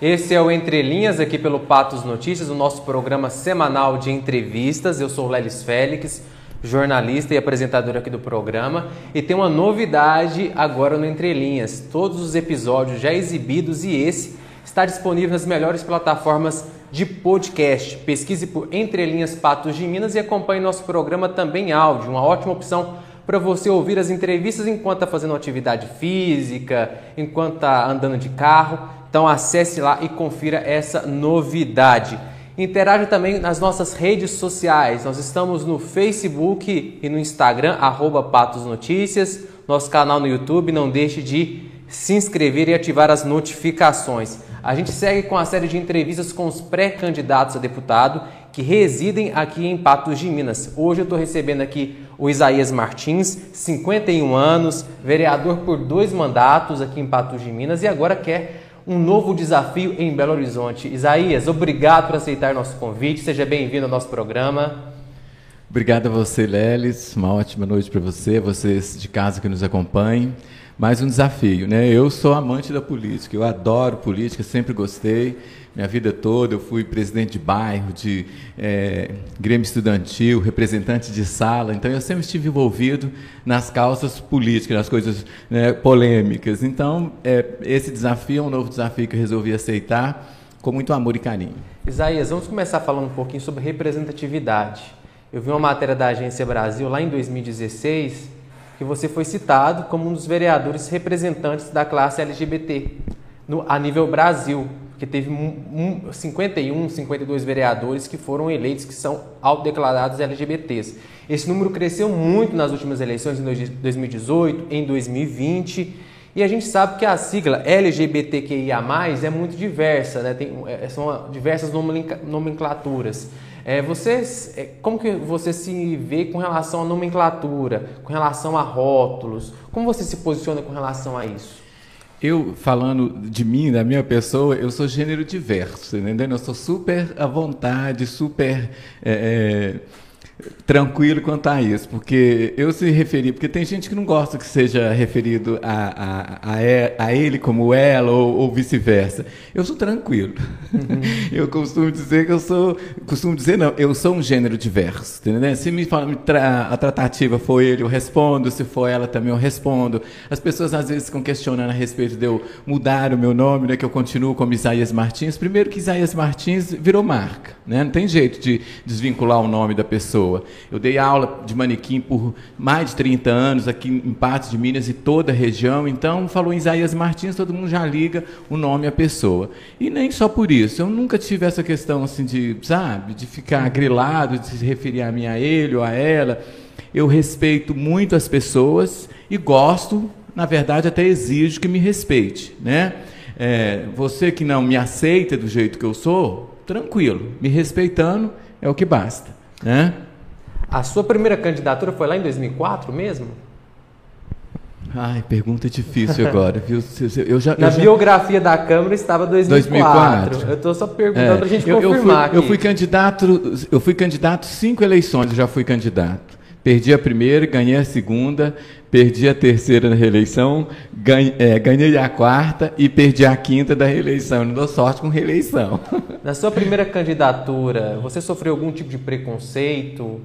Esse é o Entre Linhas aqui pelo Patos Notícias, o nosso programa semanal de entrevistas. Eu sou Lelis Félix, jornalista e apresentador aqui do programa, e tem uma novidade agora no Entre Linhas. Todos os episódios já exibidos e esse está disponível nas melhores plataformas de podcast. Pesquise por Entre Linhas Patos de Minas e acompanhe nosso programa também áudio, uma ótima opção para você ouvir as entrevistas enquanto está fazendo atividade física, enquanto está andando de carro. Então acesse lá e confira essa novidade. Interaja também nas nossas redes sociais. Nós estamos no Facebook e no Instagram, arroba Patos Notícias. Nosso canal no YouTube, não deixe de se inscrever e ativar as notificações. A gente segue com a série de entrevistas com os pré-candidatos a deputado que residem aqui em Patos de Minas. Hoje eu estou recebendo aqui o Isaías Martins, 51 anos, vereador por dois mandatos aqui em Patos de Minas e agora quer um novo desafio em Belo Horizonte. Isaías, obrigado por aceitar nosso convite. Seja bem-vindo ao nosso programa. Obrigado a você, Lelis. Uma ótima noite para você, vocês de casa que nos acompanhem. Mais um desafio, né? Eu sou amante da política, eu adoro política, sempre gostei. Minha vida toda eu fui presidente de bairro, de é, grêmio estudantil, representante de sala, então eu sempre estive envolvido nas causas políticas, nas coisas né, polêmicas. Então, é, esse desafio é um novo desafio que eu resolvi aceitar com muito amor e carinho. Isaías, vamos começar falando um pouquinho sobre representatividade. Eu vi uma matéria da Agência Brasil lá em 2016 que você foi citado como um dos vereadores representantes da classe LGBT no, a nível Brasil que teve um, um, 51, 52 vereadores que foram eleitos que são autodeclarados LGBTs. Esse número cresceu muito nas últimas eleições, em 2018, em 2020, e a gente sabe que a sigla LGBTQIA+, é muito diversa, né? Tem, é, são diversas nomenclaturas. É, você, é, como que você se vê com relação à nomenclatura, com relação a rótulos? Como você se posiciona com relação a isso? Eu, falando de mim, da minha pessoa, eu sou gênero diverso, entendeu? Eu sou super à vontade, super. É, é, tranquilo quanto a isso, porque eu se referi, porque tem gente que não gosta que seja referido a, a, a, a ele como ela ou, ou vice-versa. Eu sou tranquilo. Uhum. Eu costumo dizer que eu sou, costumo dizer não, eu sou um gênero diverso, entendeu? Se me fala, a tratativa foi ele, eu respondo, se for ela também eu respondo. As pessoas às vezes ficam questionando a respeito de eu mudar o meu nome, né, que eu continuo como Isaías Martins. Primeiro que Isaías Martins virou marca, né? Não tem jeito de desvincular o nome da pessoa Eu dei aula de manequim por mais de 30 anos aqui em Patos de Minas e toda a região, então falou em Isaías Martins, todo mundo já liga o nome à pessoa. E nem só por isso, eu nunca tive essa questão assim de, sabe, de ficar grilado, de se referir a mim a ele ou a ela. Eu respeito muito as pessoas e gosto, na verdade, até exijo que me respeite, né? É, você que não me aceita do jeito que eu sou, tranquilo, me respeitando é o que basta, né? A sua primeira candidatura foi lá em 2004 mesmo? Ai, pergunta difícil agora, viu? Eu já, Na eu já... biografia da Câmara estava 2004. 2004. Eu estou só perguntando é, para a gente eu, confirmar eu fui, eu fui, candidato, eu fui candidato cinco eleições, eu já fui candidato. Perdi a primeira, ganhei a segunda, perdi a terceira na reeleição, ganhei, é, ganhei a quarta e perdi a quinta da reeleição. Não dou sorte com reeleição. Na sua primeira candidatura, você sofreu algum tipo de preconceito?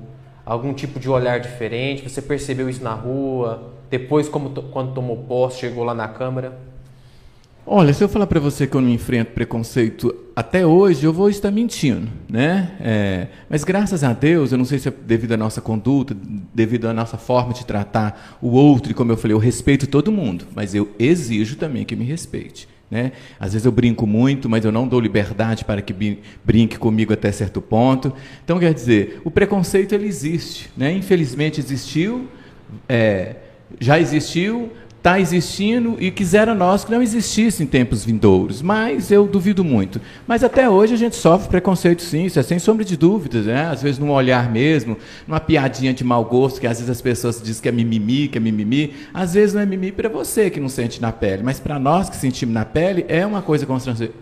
Algum tipo de olhar diferente? Você percebeu isso na rua? Depois, como quando tomou posse, chegou lá na Câmara? Olha, se eu falar para você que eu não enfrento preconceito até hoje, eu vou estar mentindo, né? É, mas graças a Deus, eu não sei se é devido à nossa conduta, devido à nossa forma de tratar o outro, e como eu falei, eu respeito todo mundo, mas eu exijo também que me respeite. Né? Às vezes eu brinco muito, mas eu não dou liberdade para que brinque comigo até certo ponto. Então, quer dizer, o preconceito ele existe. Né? Infelizmente existiu, é, já existiu, está existindo e quisera nós que não existisse em tempos vindouros, mas eu duvido muito. Mas até hoje a gente sofre preconceito sim, isso é sem sombra de dúvidas, né? às vezes num olhar mesmo, numa piadinha de mau gosto, que às vezes as pessoas dizem que é mimimi, que é mimimi, às vezes não é mimimi para você que não sente na pele, mas para nós que sentimos na pele é uma coisa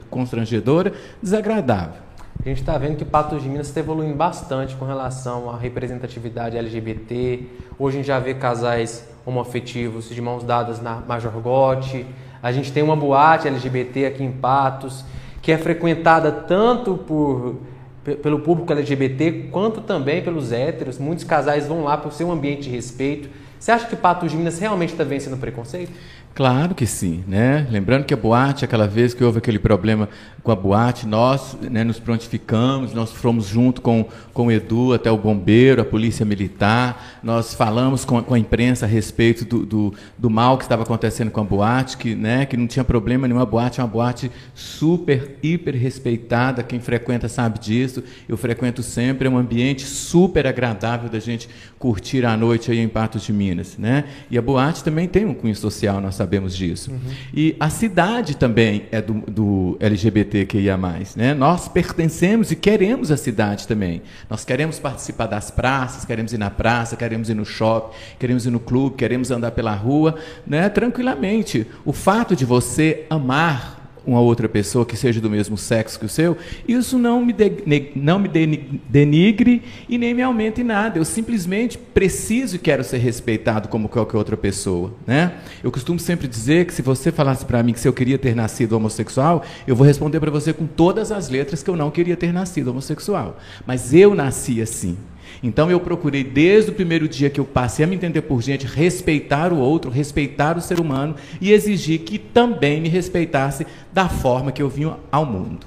constrangedora, desagradável. A gente está vendo que Patos de Minas está evoluindo bastante com relação à representatividade LGBT. Hoje a gente já vê casais homoafetivos de mãos dadas na Major Gotti. A gente tem uma boate LGBT aqui em Patos. que é frequentada tanto por pelo público LGBT quanto também pelos héteros. Muitos casais vão lá por ser um ambiente de respeito. Você acha que Patos de Minas realmente está vencendo preconceito? Claro que sim, né? Lembrando que a boate, aquela vez que houve aquele problema com a boate, nós né, nos prontificamos, nós fomos junto com, com o Edu até o bombeiro, a polícia militar, nós falamos com, com a imprensa a respeito do, do, do, mal que estava acontecendo com a boate, que, né, que não tinha problema nenhum, a boate é uma boate super, hiper respeitada, quem frequenta sabe disso, eu frequento sempre, é um ambiente super agradável da gente curtir a noite aí em Patos de Minas, né? E a boate também tem um cunho social, nós sabemos disso. Uhum. E a cidade também é do, do LGBTQIA+. Né? Nós pertencemos e queremos a cidade também. Nós queremos participar das praças, queremos ir na praça, queremos ir no shopping, queremos ir no clube, queremos andar pela rua, né? tranquilamente. O fato de você amar uma outra pessoa que seja do mesmo sexo que o seu, isso não me, de, não me denigre e nem me aumente nada. Eu simplesmente preciso e quero ser respeitado como qualquer outra pessoa. Né? Eu costumo sempre dizer que se você falasse para mim que se eu queria ter nascido homossexual, eu vou responder para você com todas as letras que eu não queria ter nascido homossexual. Mas eu nasci assim. Então eu procurei, desde o primeiro dia que eu passei a me entender por gente, respeitar o outro, respeitar o ser humano e exigir que também me respeitasse da forma que eu vim ao mundo.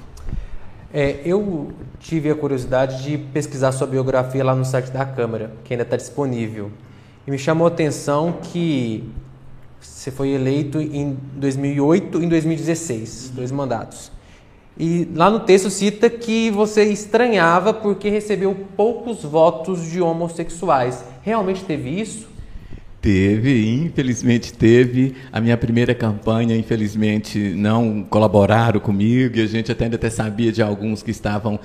É, eu tive a curiosidade de pesquisar sua biografia lá no site da Câmara, que ainda está disponível. E me chamou a atenção que você foi eleito em 2008 e em 2016, dois mandatos. E lá no texto cita que você estranhava porque recebeu poucos votos de homossexuais. Realmente teve isso? Teve, infelizmente teve. A minha primeira campanha, infelizmente, não colaboraram comigo e a gente até ainda até sabia de alguns que estavam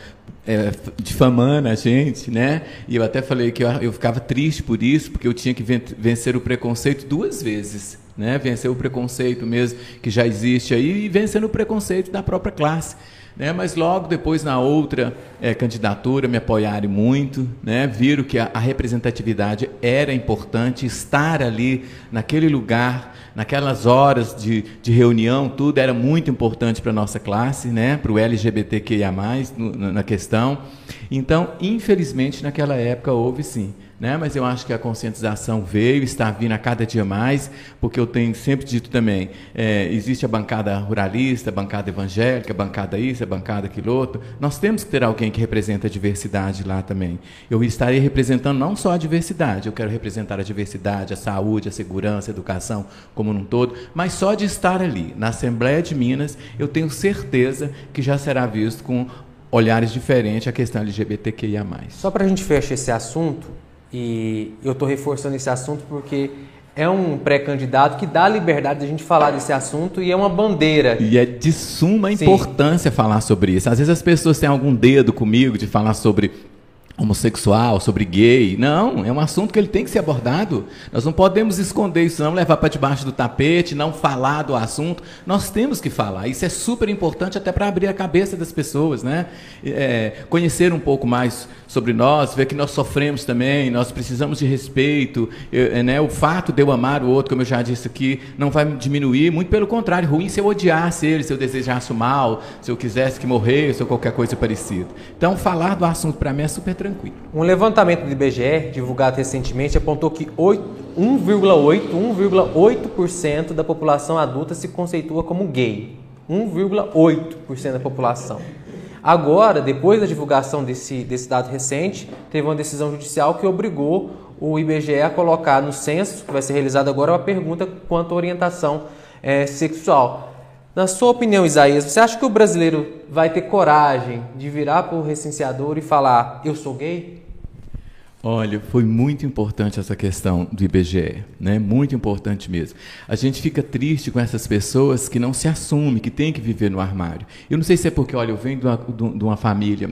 é, difamando a gente, né? E eu até falei que eu, eu ficava triste por isso, porque eu tinha que vencer o preconceito duas vezes né? vencer o preconceito mesmo que já existe aí e vencendo o preconceito da própria classe. Né? Mas logo depois, na outra é, candidatura, me apoiaram muito, né? viram que a, a, representatividade era importante, estar ali naquele lugar, naquelas horas de, de reunião, tudo era muito importante para a nossa classe, né? para o LGBTQIA, na questão. Então, infelizmente, naquela época houve sim né? mas eu acho que a conscientização veio, está vindo a cada dia mais, porque eu tenho sempre dito também, é, existe a bancada ruralista, a bancada evangélica, a bancada isso, a bancada aquilo outro, nós temos que ter alguém que representa a diversidade lá também. Eu estarei representando não só a diversidade, eu quero representar a diversidade, a saúde, a segurança, a educação como um todo, mas só de estar ali, na Assembleia de Minas, eu tenho certeza que já será visto com olhares diferentes a questão LGBTQIA+. Só para a gente fechar esse assunto, e eu estou reforçando esse assunto porque é um pré-candidato que dá liberdade de a gente falar desse assunto e é uma bandeira. E é de suma importância Sim. falar sobre isso. Às vezes as pessoas têm algum dedo comigo de falar sobre homossexual, sobre gay. Não, é um assunto que ele tem que ser abordado. Nós não podemos esconder isso, não levar para debaixo do tapete, não falar do assunto. Nós temos que falar. Isso é super importante até para abrir a cabeça das pessoas, né? É, conhecer um pouco mais sobre nós, ver que nós sofremos também, nós precisamos de respeito. É, né? O fato de eu amar o outro, como eu já disse aqui, não vai diminuir. Muito pelo contrário, ruim se eu odiasse ele, se eu desejasse o mal, se eu quisesse que morresse ou qualquer coisa parecida. Então, falar do assunto para mim é super tranquilo. Um levantamento do IBGE, divulgado recentemente, apontou que 1,8% 1,8% da população adulta se conceitua como gay. 1,8% da população. Agora, depois da divulgação desse, desse dado recente, teve uma decisão judicial que obrigou o IBGE a colocar no censo, que vai ser realizado agora, uma pergunta quanto à orientação é, sexual. Na sua opinião, Isaías, você acha que o brasileiro vai ter coragem de virar para o recenseador e falar: eu sou gay? Olha, foi muito importante essa questão do IBGE, né? Muito importante mesmo. A gente fica triste com essas pessoas que não se assumem, que têm que viver no armário. Eu não sei se é porque, olha, eu venho de uma, de uma família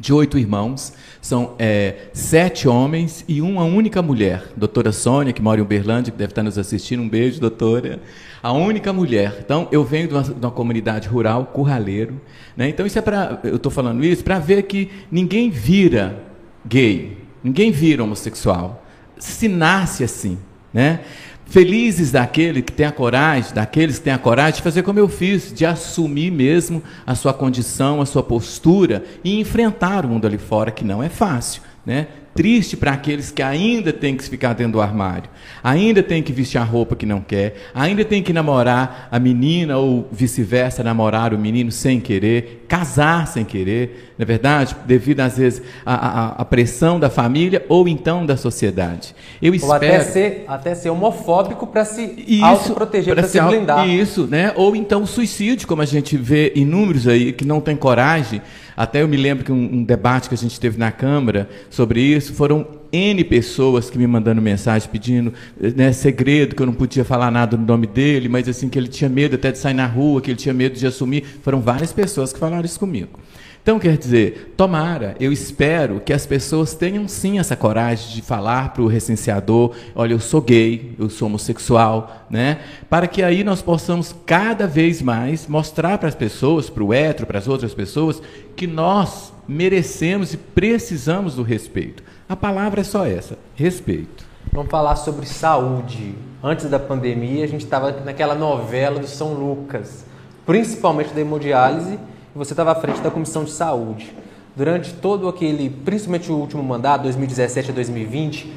de oito irmãos, são é, sete homens e uma única mulher, doutora Sônia, que mora em Uberlândia, que deve estar nos assistindo, um beijo, doutora. A única mulher. Então, eu venho de uma, de uma comunidade rural, curraleiro. Né? Então, isso é para. Eu estou falando isso para ver que ninguém vira gay, Ninguém vira homossexual. Se nasce assim. né? Felizes daquele que tem a coragem, daqueles que têm a coragem de fazer como eu fiz, de assumir mesmo a sua condição, a sua postura e enfrentar o mundo ali fora, que não é fácil, né? Triste para aqueles que ainda têm que ficar dentro do armário, ainda têm que vestir a roupa que não quer, ainda têm que namorar a menina ou vice-versa, namorar o menino sem querer, casar sem querer, não é verdade? Devido, às vezes, à, à pressão da família ou então da sociedade. Eu espero... Ou até ser, até ser homofóbico para se isso, autoproteger, para se, se blindar. Isso, né? Ou então o suicídio, como a gente vê inúmeros aí que não tem coragem até eu me lembro que um, um, debate que a gente teve na Câmara sobre isso, foram N pessoas que me mandando mensagem pedindo né, segredo, que eu não podia falar nada no nome dele, mas assim, que ele tinha medo até de sair na rua, que ele tinha medo de assumir. Foram várias pessoas que falaram isso comigo. Então, quer dizer, tomara, eu espero que as pessoas tenham sim essa coragem de falar para o recenseador: olha, eu sou gay, eu sou homossexual, né? Para que aí nós possamos cada vez mais mostrar para as pessoas, para o hétero, para as outras pessoas, que nós merecemos e precisamos do respeito. A palavra é só essa: respeito. Vamos falar sobre saúde. Antes da pandemia, a gente estava naquela novela do São Lucas, principalmente da hemodiálise você estava à frente da Comissão de Saúde. Durante todo aquele, principalmente o último mandato, 2017 a 2020,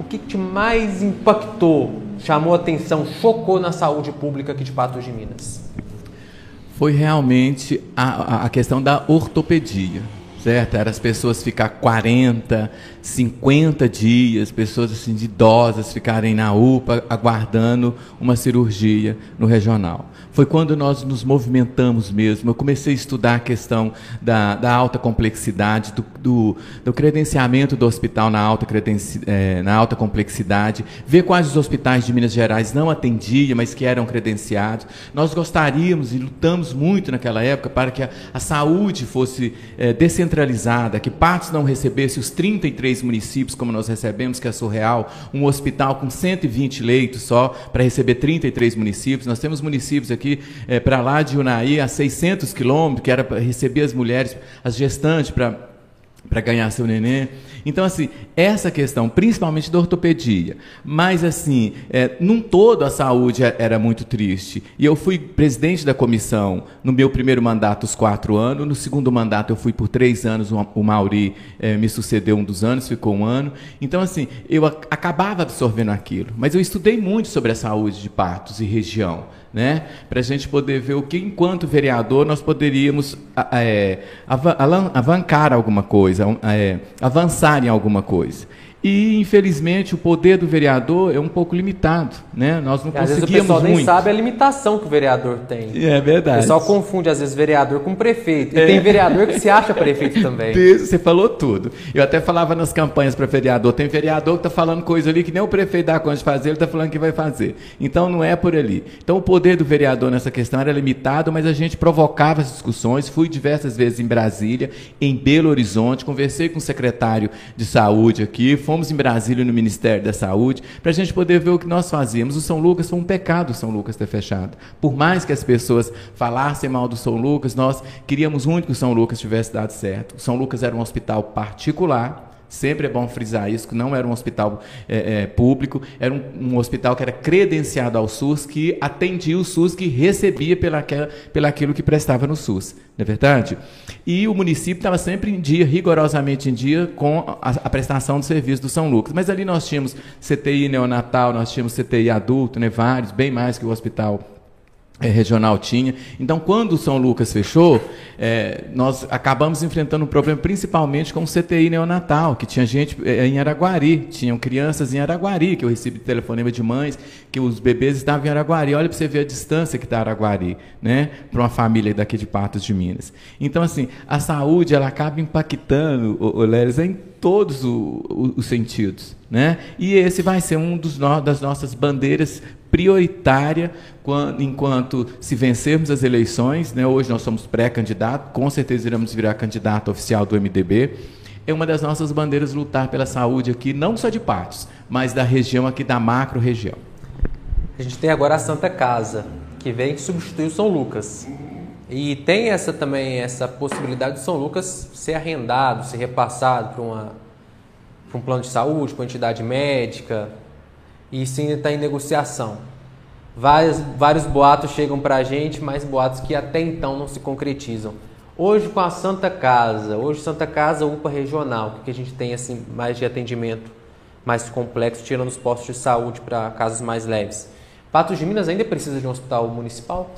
o que te mais impactou, chamou atenção, chocou na saúde pública aqui de Patos de Minas? Foi realmente a, a questão da ortopedia certo? Era as pessoas ficar 40, 50 dias, pessoas assim de idosas ficarem na UPA aguardando uma cirurgia no regional foi quando nós nos movimentamos mesmo. Eu comecei a estudar a questão da, da alta complexidade, do, do, do, credenciamento do hospital na alta, credenci, é, na alta complexidade, ver quais os hospitais de Minas Gerais não atendiam, mas que eram credenciados. Nós gostaríamos e lutamos muito naquela época para que a, a saúde fosse é, descentralizada, que Patos não recebesse os 33 municípios como nós recebemos, que é surreal, um hospital com 120 leitos só para receber 33 municípios. Nós temos municípios aqui é, para lá de Unai, a 600 quilômetros, que era para receber as mulheres, as gestantes, para ganhar seu neném. Então, assim, essa questão, principalmente da ortopedia, mas, assim, é, num todo a saúde é, era muito triste. E eu fui presidente da comissão no meu primeiro mandato, os quatro anos. No segundo mandato, eu fui por três anos. O Mauri é, me sucedeu um dos anos, ficou um ano. Então, assim, eu acabava absorvendo aquilo. Mas eu estudei muito sobre a saúde de partos e região né? para a gente poder ver o que, enquanto vereador, nós poderíamos é, avançar alguma coisa, é, avançar em alguma coisa. E, infelizmente, o poder do vereador é um pouco limitado. Né? Nós não e, conseguimos às vezes o pessoal muito. nem sabe a limitação que o vereador tem. É verdade. O pessoal confunde, às vezes, vereador com prefeito. E é. tem vereador que se acha prefeito também. Você falou tudo. Eu até falava nas campanhas para vereador. Tem vereador que está falando coisa ali que nem o prefeito dá conta de fazer, ele está falando que vai fazer. Então, não é por ali. Então, o poder do vereador nessa questão era limitado, mas a gente provocava as discussões. Fui diversas vezes em Brasília, em Belo Horizonte, conversei com o secretário de saúde aqui, fomos em Brasília no Ministério da Saúde, para a gente poder ver o que nós fazíamos. O São Lucas foi um pecado São Lucas ter fechado. Por mais que as pessoas falassem mal do São Lucas, nós queríamos muito que o São Lucas tivesse dado certo. O São Lucas era um hospital particular, Sempre é bom frisar isso, que não era um hospital é, é, público, era um, um, hospital que era credenciado ao SUS, que atendia o SUS, que recebia pela, pela aquilo que prestava no SUS, não é verdade? E o município estava sempre em dia, rigorosamente em dia, com a, a, prestação do serviço do São Lucas. Mas ali nós tínhamos CTI neonatal, nós tínhamos CTI adulto, né, vários, bem mais que o hospital regional tinha. Então, quando o São Lucas fechou, é, nós acabamos enfrentando um problema principalmente com o CTI neonatal, que tinha gente é, em Araguari, tinham crianças em Araguari, que eu recebi telefonema de mães, que os bebês estavam em Araguari. Olha para você ver a distância que está Araguari, né, para uma família daqui de Patos de Minas. Então, assim, a saúde ela acaba impactando, o, o em todos o, o, os sentidos. Né? E esse vai ser um dos no, das nossas bandeiras prioritária quando, enquanto se vencermos as eleições. Né? Hoje nós somos pré-candidato, com certeza iremos virar candidato oficial do MDB. É uma das nossas bandeiras lutar pela saúde aqui, não só de Patos, mas da região aqui, da macro-região. A gente tem agora a Santa Casa, que vem substituir o São Lucas. E tem essa também essa possibilidade de São Lucas ser arrendado, ser repassado para um plano de saúde, para uma entidade médica. E isso ainda está em negociação. Vários, vários boatos chegam para a gente, mas boatos que até então não se concretizam. Hoje com a Santa Casa, hoje Santa Casa UPA regional, o que a gente tem assim mais de atendimento mais complexo, tirando os postos de saúde para casos mais leves. Patos de Minas ainda precisa de um hospital municipal?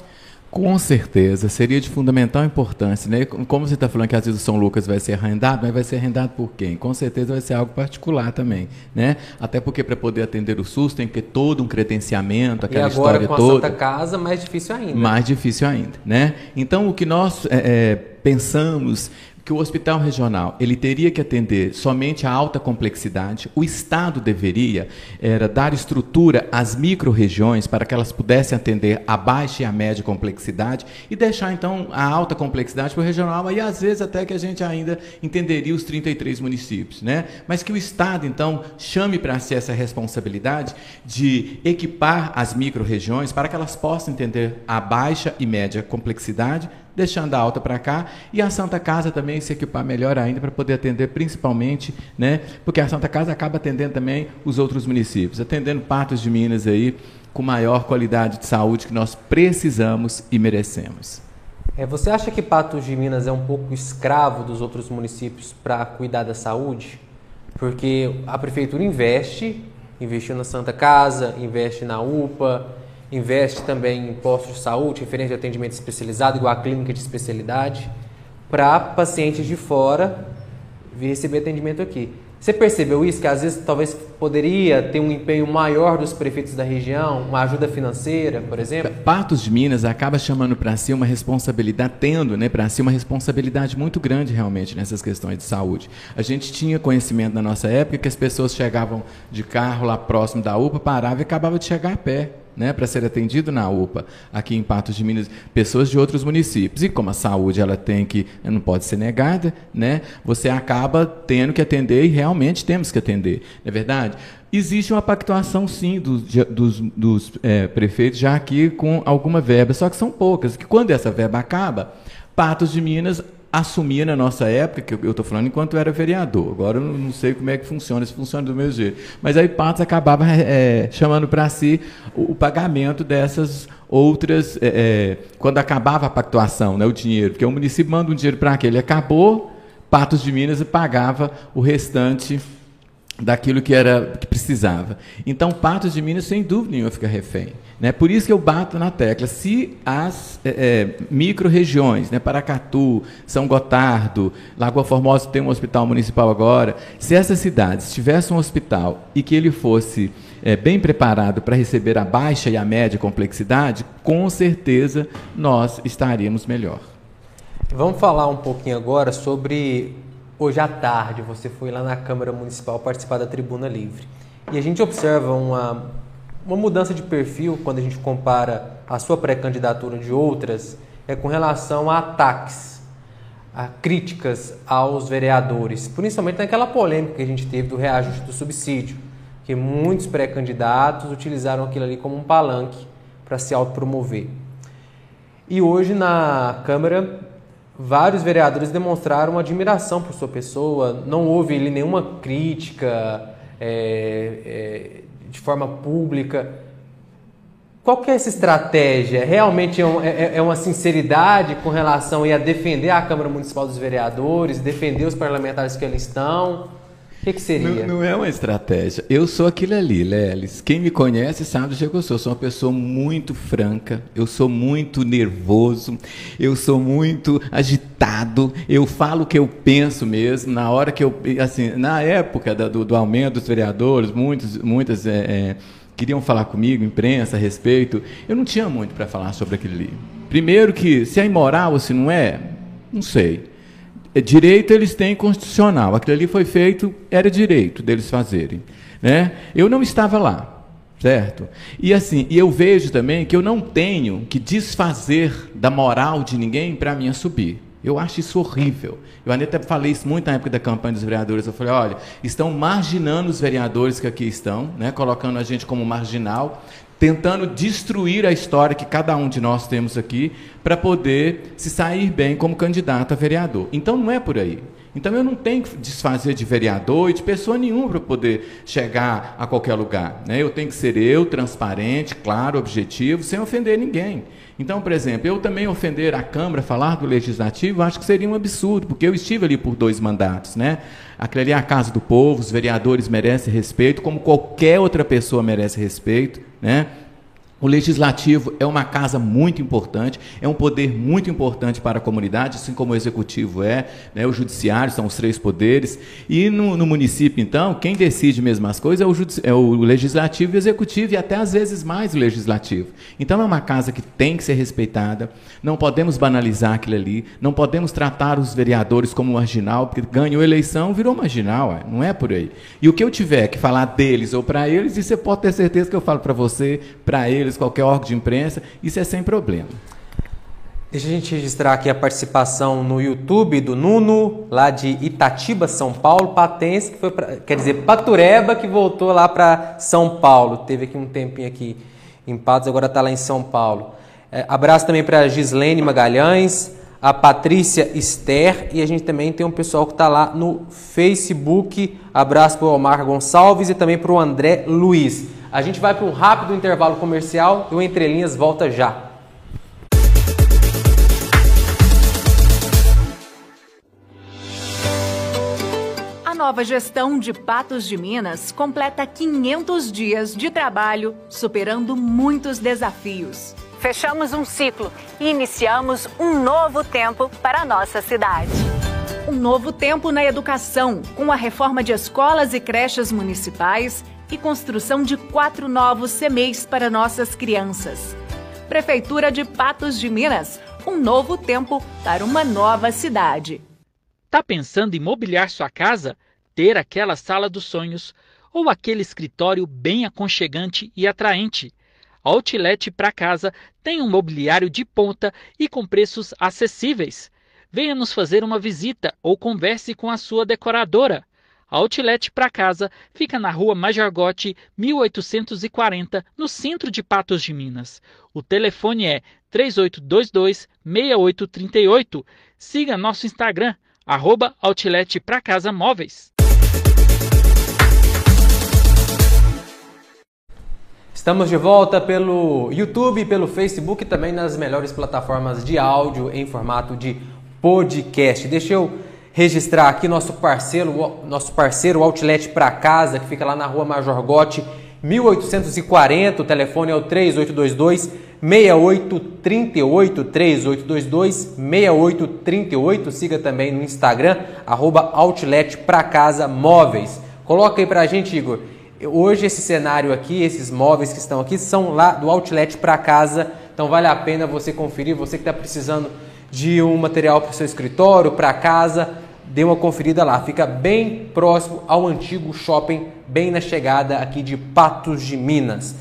Com certeza, seria de fundamental importância. Né? Como você está falando que às vezes o São Lucas vai ser arrendado, mas vai ser arrendado por quem? Com certeza vai ser algo particular também. Né? Até porque para poder atender o SUS tem que ter todo um credenciamento, aquela e agora, história com toda. a Santa Casa, mais difícil ainda. Mais difícil ainda. Né? Então, o que nós é, é, pensamos que o hospital regional ele teria que atender somente a alta complexidade. O Estado deveria era dar estrutura às micro-regiões para que elas pudessem atender a baixa e a média complexidade e deixar então a alta complexidade para o regional e às vezes até que a gente ainda entenderia os 33 municípios, né? Mas que o Estado então chame para si essa responsabilidade de equipar as micro-regiões para que elas possam entender a baixa e média complexidade deixando a alta para cá, e a Santa Casa também se equipar melhor ainda para poder atender principalmente, né? Porque a Santa Casa acaba atendendo também os outros municípios, atendendo Patos de Minas aí com maior qualidade de saúde que nós precisamos e merecemos. É, você acha que Patos de Minas é um pouco escravo dos outros municípios para cuidar da saúde? Porque a prefeitura investe, investiu na Santa Casa, investe na UPA, investe também em postos de saúde, referente de atendimento especializado, igual a clínica de especialidade, para pacientes de fora vir receber atendimento aqui. Você percebeu isso? Que às vezes talvez poderia ter um empenho maior dos prefeitos da região, uma ajuda financeira, por exemplo? Patos de Minas acaba chamando para si uma responsabilidade, tendo né, para si uma responsabilidade muito grande realmente nessas questões de saúde. A gente tinha conhecimento na nossa época que as pessoas chegavam de carro lá próximo da UPA, paravam e acabavam de chegar a pé né, para ser atendido na UPA aqui em Patos de Minas, pessoas de outros municípios. E como a saúde ela tem que não pode ser negada, né, você acaba tendo que atender e realmente temos que atender, não é verdade? Existe uma pactuação, sim, dos, dos, dos é, prefeitos já aqui com alguma verba, só que são poucas. Que quando essa verba acaba, Patos de Minas assumia na nossa época, que eu estou falando enquanto eu era vereador, agora eu não sei como é que funciona, se funciona do mesmo jeito, mas aí Patos acabava é, chamando para si o, o, pagamento dessas outras, é, quando acabava a pactuação, né, o dinheiro, porque o município manda um dinheiro para aquele, acabou, Patos de Minas pagava o restante daquilo que era que precisava. Então, Patos de Minas, sem dúvida nenhuma, fica refém. Né? Por isso que eu bato na tecla. Se as é, é, micro-regiões, né, Paracatu, São Gotardo, Lagoa Formosa tem um hospital municipal agora, se essas cidades tivessem um hospital e que ele fosse é, bem preparado para receber a baixa e a média complexidade, com certeza nós estaríamos melhor. Vamos falar um pouquinho agora sobre hoje à tarde. Você foi lá na Câmara Municipal participar da Tribuna Livre. E a gente observa uma uma mudança de perfil quando a gente compara a sua pré-candidatura de outras é com relação a ataques, a críticas aos vereadores, principalmente naquela polêmica que a gente teve do reajuste do subsídio, que muitos pré-candidatos utilizaram aquilo ali como um palanque para se autopromover. E hoje na Câmara, vários vereadores demonstraram admiração por sua pessoa, não houve ali nenhuma crítica é, é, de forma pública. Qual que é essa estratégia? Realmente é, um, é, é uma sinceridade com relação a defender a Câmara Municipal dos Vereadores, defender os parlamentares que ali estão? Que, que, seria? Não, não, é uma estratégia. Eu sou aquilo ali, Lelis. Quem me conhece sabe do que eu sou. Eu sou uma pessoa muito franca, eu sou muito nervoso, eu sou muito agitado, eu falo o que eu penso mesmo. Na hora que eu. Assim, na época do, do aumento dos vereadores, muitos, muitas. É, é, queriam falar comigo, imprensa, a respeito. Eu não tinha muito para falar sobre aquilo ali. Primeiro que se é imoral ou se não é, não sei. É, direito eles têm constitucional. Aquilo ali foi feito, era direito deles fazerem. Né? Eu não estava lá, certo? E assim, e eu vejo também que eu não tenho que desfazer da moral de ninguém para mim subir. Eu acho isso horrível. Eu até falei isso muito na época da campanha dos vereadores. Eu falei, olha, estão marginando os vereadores que aqui estão, né, colocando a gente como marginal, tentando destruir a história que cada um de nós temos aqui para poder se sair bem como candidato a vereador. Então não é por aí. Então eu não tenho que desfazer de vereador e de pessoa nenhuma para poder chegar a qualquer lugar. Né? Eu tenho que ser eu, transparente, claro, objetivo, sem ofender ninguém. Então, por exemplo, eu também ofender a Câmara, falar do Legislativo, acho que seria um absurdo, porque eu estive ali por dois mandatos. Né? Aquilo ali é a casa do povo, os vereadores merecem respeito, como qualquer outra pessoa merece respeito. Né? O legislativo é uma casa muito importante, é um poder muito importante para a comunidade, assim como o executivo é, né? o judiciário são os três poderes. E no, no município, então, quem decide mesmo as coisas é o, é o, legislativo e o executivo, e até às vezes mais o legislativo. Então é uma casa que tem que ser respeitada, não podemos banalizar aquilo ali, não podemos tratar os vereadores como marginal, porque ganhou eleição, virou marginal, não é por aí. E o que eu tiver que falar deles ou para eles, isso você pode ter certeza que eu falo para você, para eles qualquer órgão de imprensa, isso é sem problema. Deixa a gente registrar aqui a participação no YouTube do Nuno, lá de Itatiba, São Paulo, Patense, que foi pra, quer dizer, Patureba, que voltou lá para São Paulo. Teve aqui um tempinho aqui em Patos, agora está lá em São Paulo. É, abraço também para Gislene Magalhães, a Patrícia Esther e a gente também tem um pessoal que está lá no Facebook. Abraço para o Omar Gonçalves e também para o André Luiz. A gente vai para um rápido intervalo comercial e o Entre Linhas volta já. A nova gestão de Patos de Minas completa 500 dias de trabalho, superando muitos desafios. Fechamos um ciclo e iniciamos um novo tempo para a nossa cidade. Um novo tempo na educação, com a reforma de escolas e creches municipais e construção de quatro novos CMEs para nossas crianças. Prefeitura de Patos de Minas, um novo tempo para uma nova cidade. Tá pensando em mobiliar sua casa? Ter aquela sala dos sonhos ou aquele escritório bem aconchegante e atraente? Outlet para casa tem um mobiliário de ponta e com preços acessíveis. Venha nos fazer uma visita ou converse com a sua decoradora. Outlet para casa fica na rua Majorgote, 1840, no centro de Patos de Minas. O telefone é 3822-6838. Siga nosso Instagram, arroba Outlet para casa móveis. Estamos de volta pelo YouTube, pelo Facebook e também nas melhores plataformas de áudio em formato de podcast. Deixa eu registrar aqui nosso parceiro, nosso parceiro Outlet para Casa, que fica lá na rua Major Gotti, 1840. O telefone é o 3822 6838 3822 6838. Siga também no Instagram, arroba Outlet para Casa Móveis. Coloca aí para a gente, Igor. Hoje esse cenário aqui, esses móveis que estão aqui, são lá do Outlet para Casa. Então vale a pena você conferir, você que está precisando de um material para o seu escritório, para casa, dê uma conferida lá. Fica bem próximo ao antigo shopping, bem na chegada aqui de Patos de Minas.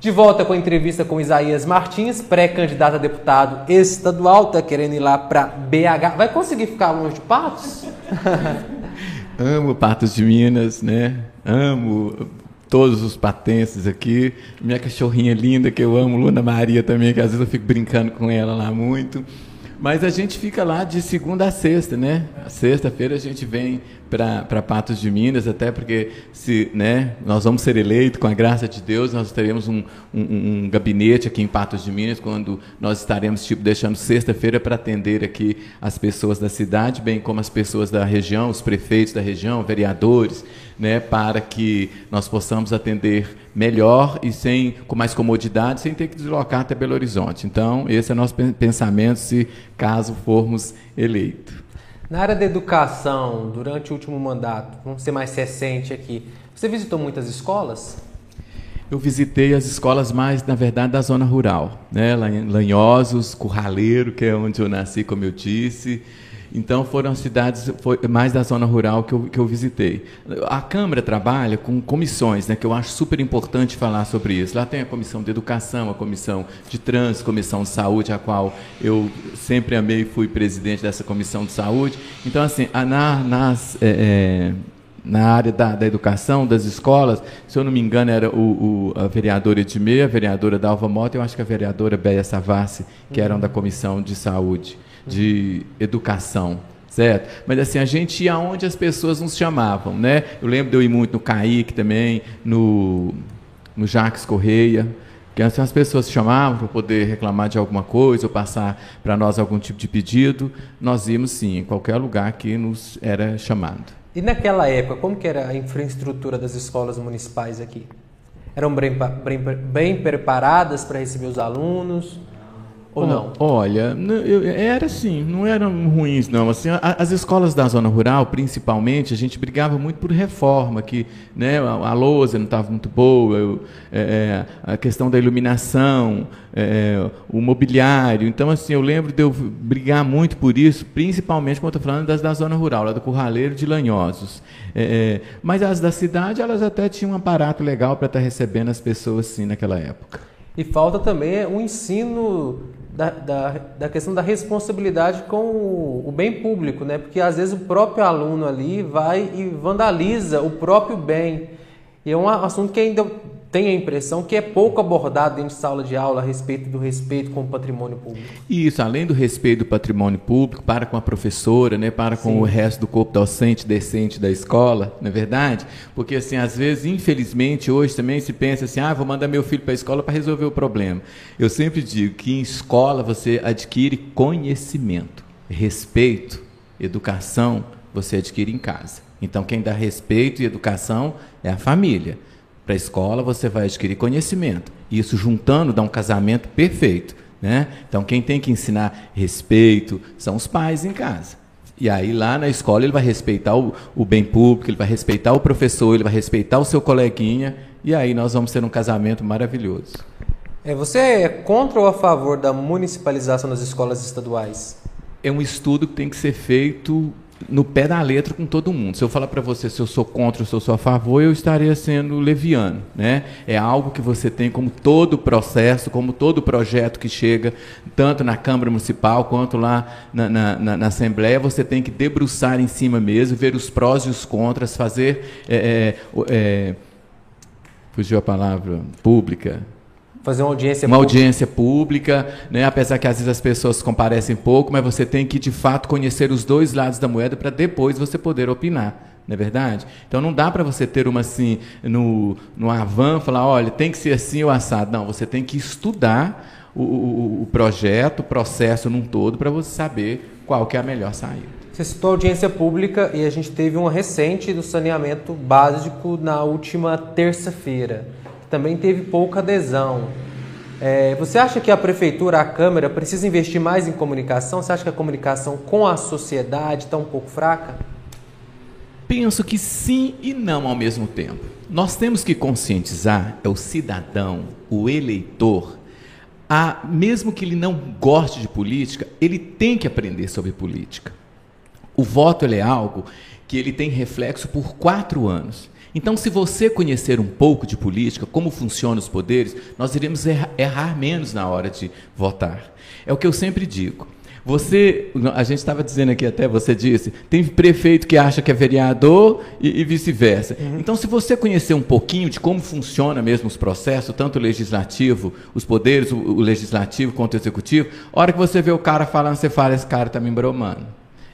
De volta com a entrevista com Isaías Martins, pré-candidato a deputado estadual, tá querendo ir lá para BH. Vai conseguir ficar longe de Patos? Amo Patos de Minas, né? Amo todos os patenses aqui. Minha cachorrinha linda que eu amo, Luna Maria também, que às vezes eu fico brincando com ela lá muito. Mas a gente fica lá de segunda a sexta, né? Sexta-feira a gente vem para Patos de Minas, até porque se, né, nós vamos ser eleitos, com a graça de Deus, nós teremos um, um, um gabinete aqui em Patos de Minas, quando nós estaremos tipo, deixando sexta-feira para atender aqui as pessoas da cidade, bem como as pessoas da região, os prefeitos da região, vereadores, né, para que nós possamos atender melhor e sem com mais comodidade, sem ter que deslocar até Belo Horizonte. Então, esse é o nosso pensamento se caso formos eleitos. Na área da educação, durante o último mandato, vamos ser mais recente aqui, você visitou muitas escolas? Eu visitei as escolas mais, na verdade, da zona rural, né? Lanhosos, Curraleiro, que é onde eu nasci, como eu disse, então foram cidades foi mais da zona rural que eu, que eu visitei. A Câmara trabalha com comissões, né, que eu acho super importante falar sobre isso. Lá tem a comissão de educação, a comissão de trânsito, a comissão de saúde, a qual eu sempre amei e fui presidente dessa comissão de saúde. Então, assim, na, nas. É, é, na área da, da, educação, das escolas, se eu não me engano, era o, o a vereadora Edmê, a vereadora Dalva Mota, eu acho que a vereadora Béia Savassi, que eram da Comissão de Saúde de educação. certo? Mas assim, a gente ia onde as pessoas nos chamavam, né? Eu lembro de eu ir muito no Kaique também, no, no Jacques Correia, que assim, as pessoas chamavam para poder reclamar de alguma coisa ou passar para nós algum tipo de pedido, nós íamos sim, em qualquer lugar que nos era chamado. E naquela época, como que era a infraestrutura das escolas municipais aqui? Eram bem, bem, bem preparadas para receber os alunos? Ou não? Olha, era assim, não eram ruins, não. Assim, as escolas da zona rural, principalmente, a gente brigava muito por reforma, que né, a, lousa não estava muito boa, eu, é, é, a questão da iluminação, é, o mobiliário. Então, assim, eu lembro de eu brigar muito por isso, principalmente quando estou falando das da zona rural, lá do Curraleiro de Lanhosos. É, é, mas as da cidade, elas até tinham um aparato legal para estar tá recebendo as pessoas, sim, naquela época. E falta também o ensino da, da, da, questão da responsabilidade com o, o, bem público, né? Porque às vezes o próprio aluno ali vai e vandaliza o próprio bem. E é um assunto que ainda tem a impressão que é pouco abordado dentro de sala de aula a respeito do respeito com o patrimônio público. Isso, além do respeito do patrimônio público, para com a professora, né, para com Sim. o resto do corpo docente decente da escola, não é verdade? Porque, assim, às vezes, infelizmente, hoje também se pensa assim, ah, vou mandar meu filho para a escola para resolver o problema. Eu sempre digo que em escola você adquire conhecimento, respeito, educação, você adquire em casa. Então, quem dá respeito e educação é a família. Para a escola você vai adquirir conhecimento. Isso juntando dá um casamento perfeito. Né? Então quem tem que ensinar respeito são os pais em casa. E aí lá na escola ele vai respeitar o, o bem público, ele vai respeitar o professor, ele vai respeitar o seu coleguinha. E aí nós vamos ter um casamento maravilhoso. É, você é contra ou a favor da municipalização das escolas estaduais? É um estudo que tem que ser feito no pé da letra com todo mundo. Se eu falar para você se eu sou contra ou se eu sou a favor, eu estaria sendo leviano. Né? É algo que você tem como todo processo, como todo projeto que chega, tanto na Câmara Municipal quanto lá na, na, na, na Assembleia, você tem que debruçar em cima mesmo, ver os prós e os contras, fazer. É, é, é, fugiu a palavra pública Fazer uma audiência uma pública. audiência pública, né? apesar que às vezes as pessoas comparecem pouco, mas você tem que de fato conhecer os dois lados da moeda para depois você poder opinar. Não é verdade? Então não dá para você ter uma assim no, no Avan falar, olha, tem que ser assim ou assado. Não, você tem que estudar o, o, o projeto, o processo num todo para você saber qual que é a melhor saída. Você citou audiência pública e a gente teve uma recente do saneamento básico na última terça-feira também teve pouca adesão. É, você acha que a prefeitura, a Câmara, precisa investir mais em comunicação? Você acha que a comunicação com a sociedade está um pouco fraca? Penso que sim e não ao mesmo tempo. Nós temos que conscientizar é o cidadão, o eleitor, a, mesmo que ele não goste de política, ele tem que aprender sobre política. O voto é algo que ele tem reflexo por quatro anos. Então, se você conhecer um pouco de política, como funcionam os poderes, nós iremos errar menos na hora de votar. É o que eu sempre digo. Você, a gente estava dizendo aqui até, você disse, tem prefeito que acha que é vereador e, e vice-versa. Uhum. Então, se você conhecer um pouquinho de como funciona mesmo os processos, tanto o legislativo, os poderes, o, o legislativo quanto o executivo, a hora que você vê o cara falando, você fala, esse cara está me embromando.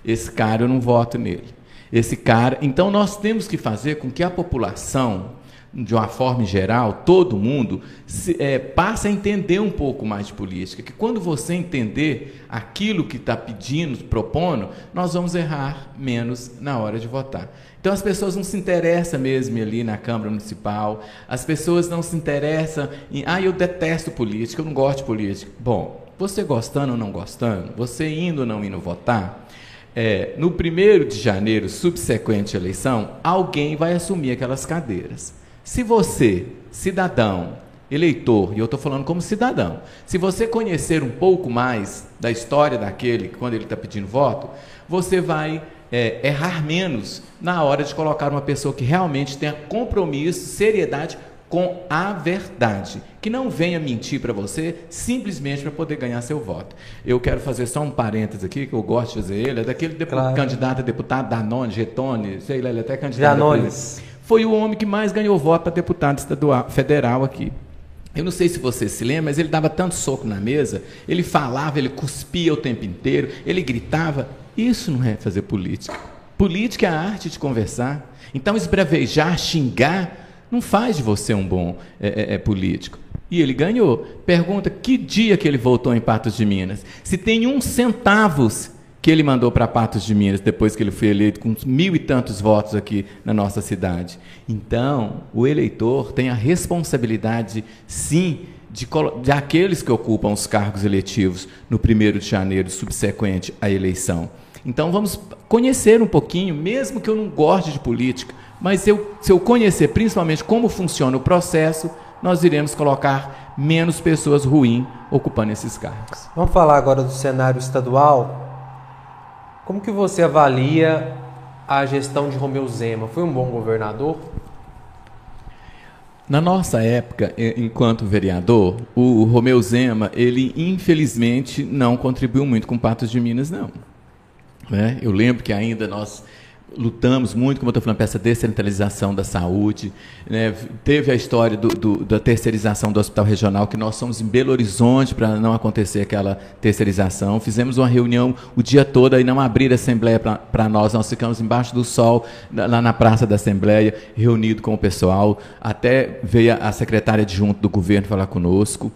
Esse cara eu não voto nele esse cara. Então nós temos que fazer com que a população, de uma forma geral, todo mundo, se, é, passe a entender um pouco mais de política. Que quando você entender aquilo que está pedindo, propondo, nós vamos errar menos na hora de votar. Então as pessoas não se interessam mesmo ali na Câmara Municipal, as pessoas não se interessam em, ah, eu detesto política, eu não gosto de política. Bom, você gostando ou não gostando, você indo ou não indo votar, é, no primeiro de janeiro, subsequente à eleição, alguém vai assumir aquelas cadeiras. Se você, cidadão, eleitor, e eu estou falando como cidadão, se você conhecer um pouco mais da história daquele, quando ele está pedindo voto, você vai é, errar menos na hora de colocar uma pessoa que realmente tenha compromisso, seriedade com a verdade, que não venha mentir para você simplesmente para poder ganhar seu voto. Eu quero fazer só um parênteses aqui, que eu gosto de fazer ele, é daquele claro. candidato a deputado, Danone, Getone, sei lá, ele é até candidato. Foi o homem que mais ganhou voto para deputado estadual, federal aqui. Eu não sei se você se lembra, mas ele dava tanto soco na mesa, ele falava, ele cuspia o tempo inteiro, ele gritava, Isso não é fazer política. Política é a arte de conversar. Então, esbravejar, xingar, não faz de você um bom é, é, é, político. E ele ganhou. Pergunta que dia que ele voltou em Patos de Minas. Se tem um centavos que ele mandou para Patos de Minas depois que ele foi eleito com mil e tantos votos aqui na nossa cidade. Então, o eleitor tem a responsabilidade, sim, de, de aqueles que ocupam os cargos eletivos no 1 de janeiro subsequente à eleição. Então vamos conhecer um pouquinho, mesmo que eu não goste de política, mas eu, se eu conhecer principalmente como funciona o processo, nós iremos colocar menos pessoas ruins ocupando esses cargos. Vamos falar agora do cenário estadual. Como que você avalia a gestão de Romeu Zema? Foi um bom governador? Na nossa época, enquanto vereador, o Romeu Zema, ele infelizmente não contribuiu muito com Patos de Minas, não. Né? Eu lembro que ainda nós lutamos muito, como eu estou falando, para essa descentralização da saúde. Né? Teve a história do, do, da terceirização do hospital regional, que nós somos em Belo Horizonte para não acontecer aquela terceirização. Fizemos uma reunião o dia todo e não abrir a Assembleia para nós. Nós ficamos embaixo do sol, lá na Praça da Assembleia, reunido com o pessoal. Até veio a secretária adjunta do governo falar conosco.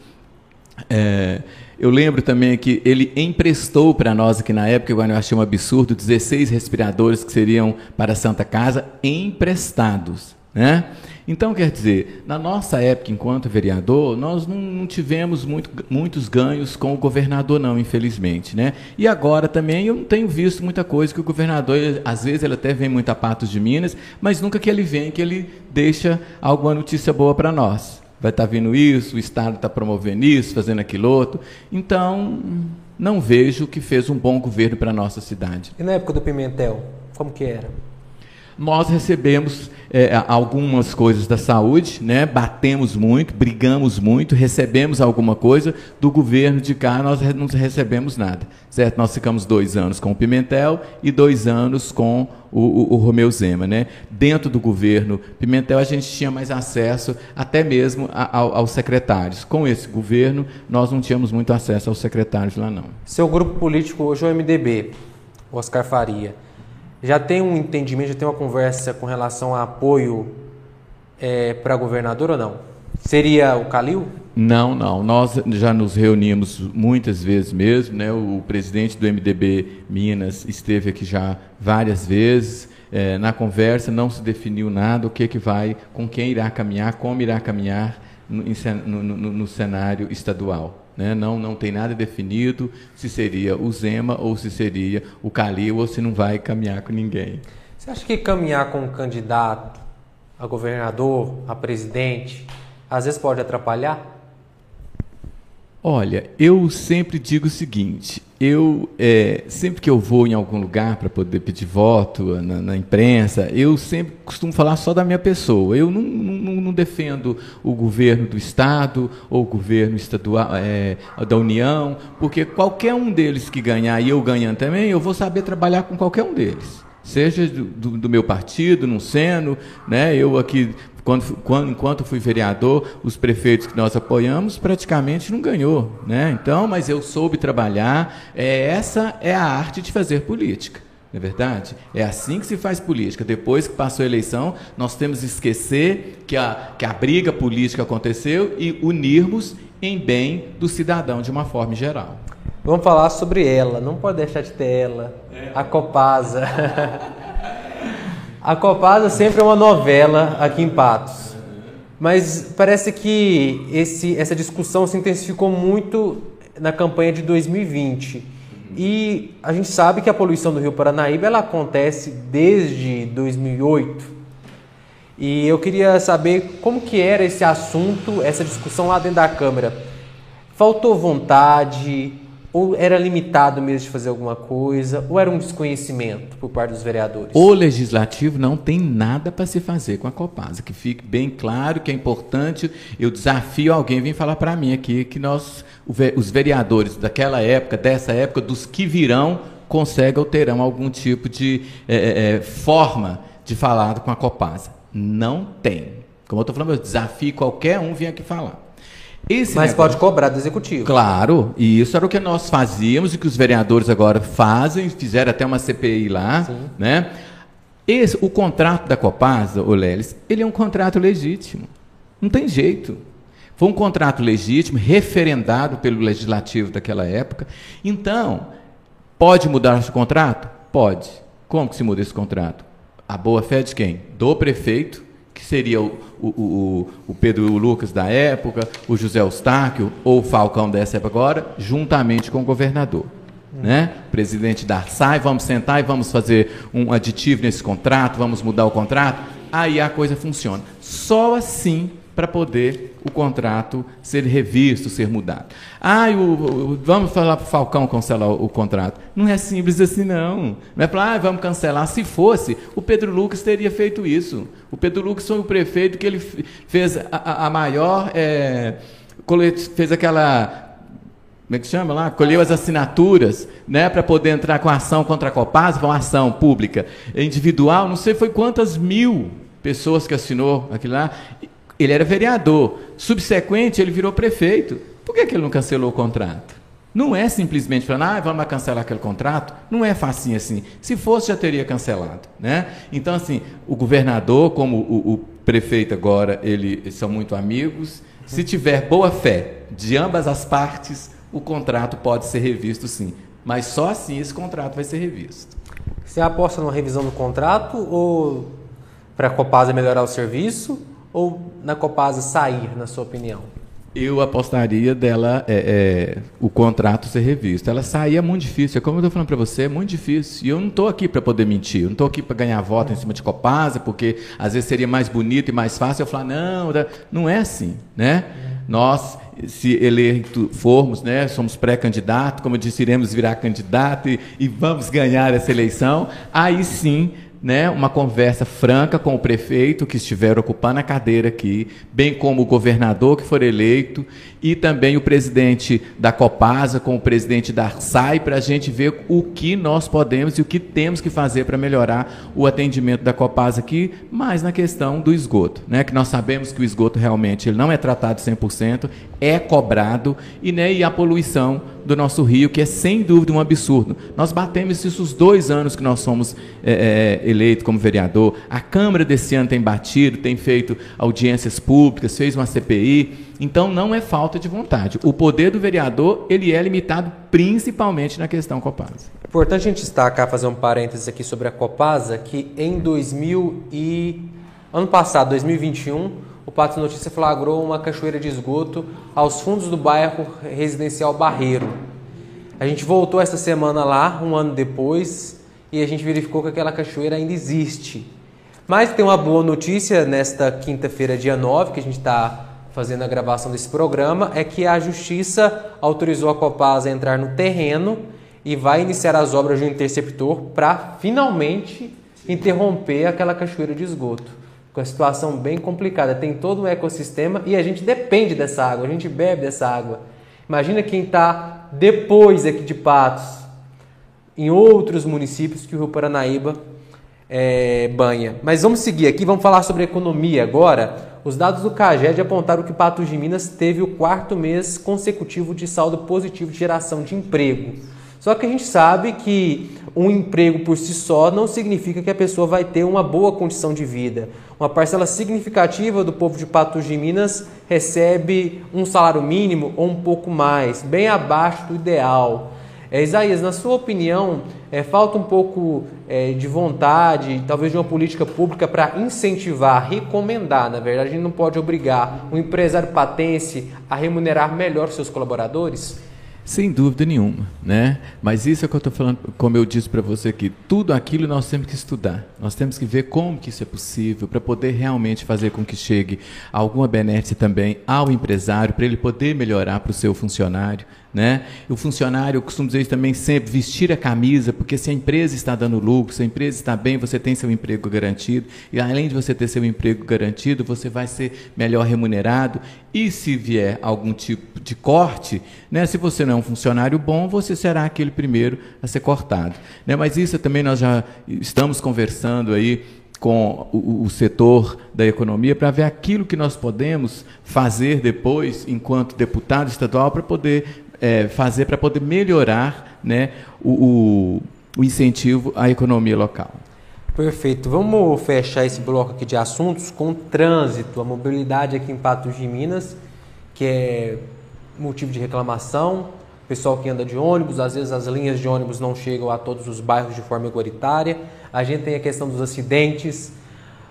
É, eu lembro também que ele emprestou para nós aqui na época, eu achei um absurdo, 16 respiradores que seriam para a Santa Casa emprestados. Né? Então, quer dizer, na nossa época, enquanto vereador, nós não, não tivemos muito, muitos ganhos com o governador, não, infelizmente. Né? E agora também eu não tenho visto muita coisa que o governador, às vezes ele até vem muito a Patos de Minas, mas nunca que ele vem que ele deixa alguma notícia boa para nós vai estar tá vindo isso, o Estado está promovendo isso, fazendo aquilo outro. Então, não vejo que fez um bom governo para a nossa cidade. E na época do Pimentel, como que era? Nós recebemos é, algumas coisas da saúde, né? batemos muito, brigamos muito, recebemos alguma coisa do governo de cá, nós não recebemos nada. Certo? Nós ficamos dois anos com o Pimentel e dois anos com o, o, o Romeu Zema. Né? Dentro do governo Pimentel, a gente tinha mais acesso até mesmo a, a, aos secretários. Com esse governo, nós não tínhamos muito acesso aos secretários lá, não. Seu grupo político hoje é o MDB, Oscar Faria já tem um entendimento, já tem uma conversa com relação a apoio é, para governador ou não? Seria o Calil? Não, não. Nós já nos reunimos muitas vezes mesmo. Né? O presidente do MDB Minas esteve aqui já várias vezes. É, na conversa não se definiu nada, o que, que vai, com quem irá caminhar, como irá caminhar no, no, no, no cenário estadual. Né? Não, não tem nada definido se seria o Zema ou se seria o Calil ou se não vai caminhar com ninguém. Você acha que caminhar com um candidato a governador, a presidente, às vezes pode atrapalhar? Olha, eu sempre digo o seguinte: eu é, sempre que eu vou em algum lugar para poder pedir voto na, na, imprensa, eu sempre costumo falar só da minha pessoa. Eu não, não, não defendo o governo do estado ou o governo estadual é, da União, porque qualquer um deles que ganhar e eu ganhando também, eu vou saber trabalhar com qualquer um deles seja do, do, do, meu partido, no Seno, né? eu aqui quando, quando, enquanto fui vereador, os prefeitos que nós apoiamos praticamente não ganhou, né? Então, mas eu soube trabalhar. É, essa é a arte de fazer política. Não é verdade? É assim que se faz política. Depois que passou a eleição, nós temos que esquecer que a, que a briga política aconteceu e unirmos em bem do cidadão de uma forma geral. Vamos falar sobre ela, não pode deixar de ter ela, é. a Copasa. A Copasa sempre é uma novela aqui em Patos. Mas parece que esse, essa discussão se intensificou muito na campanha de 2020. E a gente sabe que a poluição do Rio Paranaíba ela acontece desde 2008. E eu queria saber como que era esse assunto, essa discussão lá dentro da Câmara. Faltou vontade? Ou era limitado mesmo de fazer alguma coisa? Ou era um desconhecimento por parte dos vereadores? O legislativo não tem nada para se fazer com a Copasa. Que fique bem claro que é importante. Eu desafio alguém vir falar para mim aqui que nós, os vereadores daquela época, dessa época, dos que virão, conseguem ou terão algum tipo de é, é, forma de falar com a Copasa. Não tem. Como eu estou falando, eu desafio qualquer um vir aqui falar. Esse Mas negócio... pode cobrar do executivo. Claro, e isso era o que nós fazíamos e que os vereadores agora fazem, fizeram até uma CPI lá, Sim. né? Esse, o contrato da Copasa, o Lelis, ele é um contrato legítimo. Não tem jeito. Foi um contrato legítimo, referendado pelo legislativo daquela época. Então, pode mudar esse contrato? Pode. Como que se muda esse contrato? A boa fé de quem? Do prefeito, que seria o, o, o, o Pedro Lucas da época, o José Eustáquio ou o Falcão dessa época agora, juntamente com o governador. Né? Presidente da Arsai, vamos sentar e vamos fazer um aditivo nesse contrato, vamos mudar o contrato. Aí a coisa funciona. Só assim para poder o contrato ser revisto, ser mudado. Ah, o, o, vamos falar para o Falcão cancelar o, o, contrato. Não é simples assim, não. Não é para, ah, vamos cancelar. Se fosse, o Pedro Lucas teria feito isso. O Pedro Lucas foi o prefeito que ele fez a, a maior. É, fez aquela como é que chama lá? Colheu as assinaturas, né, para poder entrar com ação contra a Copasa, uma ação pública individual, não sei foi quantas mil pessoas que assinou aquilo lá. Ele era vereador. Subsequente, ele virou prefeito. Por que, que ele não cancelou o contrato? Não é simplesmente falando, ah, vamos cancelar aquele contrato. Não é facinho assim. Se fosse, já teria cancelado. Né? Então, assim, o governador, como o, o prefeito agora, ele, eles são muito amigos. Se tiver boa fé de ambas as partes, o contrato pode ser revisto sim. Mas só assim esse contrato vai ser revisto. Você aposta numa revisão do contrato ou para a Copasa melhorar o serviço ou na Copasa sair, na sua opinião? Eu apostaria dela é, é, o contrato ser revisto. Ela sair é muito difícil. É como eu estou falando para você, é muito difícil. E eu não estou aqui para poder mentir. Eu não estou aqui para ganhar voto em cima de Copasa, porque às vezes seria mais bonito e mais fácil eu falar, não, não é assim. Né? Nós, se eleito formos, né, somos pré-candidato, como eu disse, iremos virar candidato e, e vamos ganhar essa eleição, aí sim né, uma conversa franca com o prefeito que estiver ocupando a cadeira aqui, bem como o governador que for eleito e também o presidente da Copasa com o presidente da Arsai para a gente ver o que nós podemos e o que temos que fazer para melhorar o atendimento da Copasa aqui, mais na questão do esgoto, né, que nós sabemos que o esgoto realmente ele não é tratado 100%, é cobrado e, né, e a poluição do nosso rio, que é sem dúvida um absurdo. Nós batemos isso os dois anos que nós somos é, é, eleitos como vereador. A Câmara desse ano tem batido, tem feito audiências públicas, fez uma CPI. Então não é falta de vontade. O poder do vereador ele é limitado principalmente na questão Copasa. Importante a gente destacar, fazer um parênteses aqui sobre a Copasa, que em 2000 e ano passado, 2021 o Pato Notícia flagrou uma cachoeira de esgoto aos fundos do bairro residencial Barreiro. A gente voltou essa semana lá, um ano depois, e a gente verificou que aquela cachoeira ainda existe. Mas tem uma boa notícia nesta quinta-feira, dia 9, que a gente está fazendo a gravação desse programa, é que a Justiça autorizou a Copasa a entrar no terreno e vai iniciar as obras de um interceptor para finalmente interromper aquela cachoeira de esgoto com a situação bem complicada. Tem todo um ecossistema e a gente depende dessa água, a gente bebe dessa água. Imagina quem está depois aqui de Patos, em outros municípios que o Rio Paranaíba é, banha. Mas vamos seguir aqui, vamos falar sobre economia agora. Os dados do CAGED apontaram que Patos de Minas teve o quarto mês consecutivo de saldo positivo de geração de emprego. Só que a gente sabe que um emprego por si só não significa que a pessoa vai ter uma boa condição de vida. Uma parcela significativa do povo de Patos de Minas recebe um salário mínimo ou um pouco mais, bem abaixo do ideal. É, Isaías, na sua opinião, é, falta um pouco é, de vontade, talvez de uma política pública para incentivar, recomendar, na verdade, a gente não pode obrigar o empresário patense a remunerar melhor seus colaboradores? Sem dúvida nenhuma, né? Mas isso é que eu estou falando, como eu disse para você aqui, tudo aquilo nós temos que estudar. Nós temos que ver como que isso é possível para poder realmente fazer com que chegue alguma benesse também ao empresário, para ele poder melhorar para o seu funcionário, né? O funcionário, eu costumo dizer também sempre, vestir a camisa, porque se a empresa está dando lucro, se a empresa está bem, você tem seu emprego garantido, e além de você ter seu emprego garantido, você vai ser melhor remunerado, e se vier algum tipo de corte, né? se você não é um funcionário bom, você será aquele primeiro a ser cortado. Né? Mas isso também nós já estamos conversando aí com o, o setor da economia para ver aquilo que nós podemos fazer depois, enquanto deputado estadual, para poder é, fazer, para poder melhorar né, o, o, o incentivo à economia local. Perfeito. Vamos fechar esse bloco aqui de assuntos com o trânsito, a mobilidade aqui em Patos de Minas, que é motivo de reclamação. Pessoal que anda de ônibus, às vezes as linhas de ônibus não chegam a todos os bairros de forma igualitária. A gente tem a questão dos acidentes,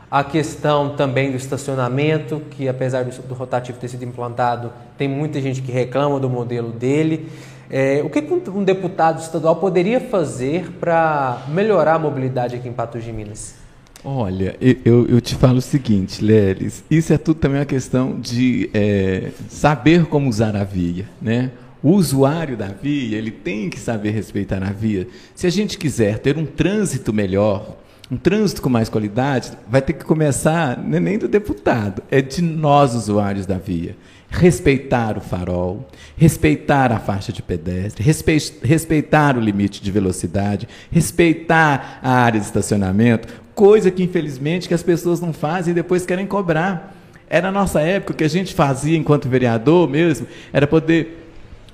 a questão também do estacionamento, que apesar do rotativo ter sido implantado, tem muita gente que reclama do modelo dele. É, o que um deputado estadual poderia fazer para melhorar a mobilidade aqui em Patos de Minas? Olha, eu, eu te falo o seguinte, Lelis, isso é tudo também uma questão de é, saber como usar a via, né? O usuário da via, ele tem que saber respeitar a via. Se a gente quiser ter um trânsito melhor, um trânsito com mais qualidade, vai ter que começar é nem do deputado, é de nós usuários da via respeitar o farol, respeitar a faixa de pedestre, respeitar o limite de velocidade, respeitar a área de estacionamento, coisa que infelizmente que as pessoas não fazem e depois querem cobrar. Era a nossa época, o que a gente fazia enquanto vereador mesmo, era poder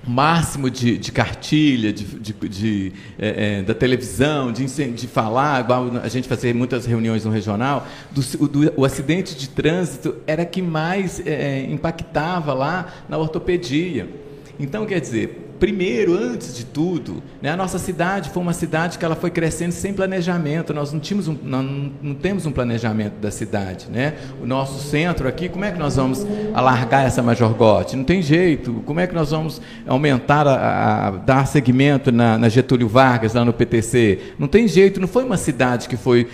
máximo de, de cartilha, de, de, de é, é, da televisão, de, de falar, igual a gente fazia muitas reuniões no regional, do, do o acidente de trânsito era que mais é, impactava lá na ortopedia. Então, quer dizer, primeiro, antes de tudo, né, a nossa cidade foi uma cidade que ela foi crescendo sem planejamento. Nós não, tínhamos um, não, não, temos um planejamento da cidade. Né? O nosso centro aqui, como é que nós vamos alargar essa Majorgote? Não tem jeito. Como é que nós vamos aumentar, a, a dar segmento na, na Getúlio Vargas, lá no PTC? Não tem jeito. Não foi uma cidade que foi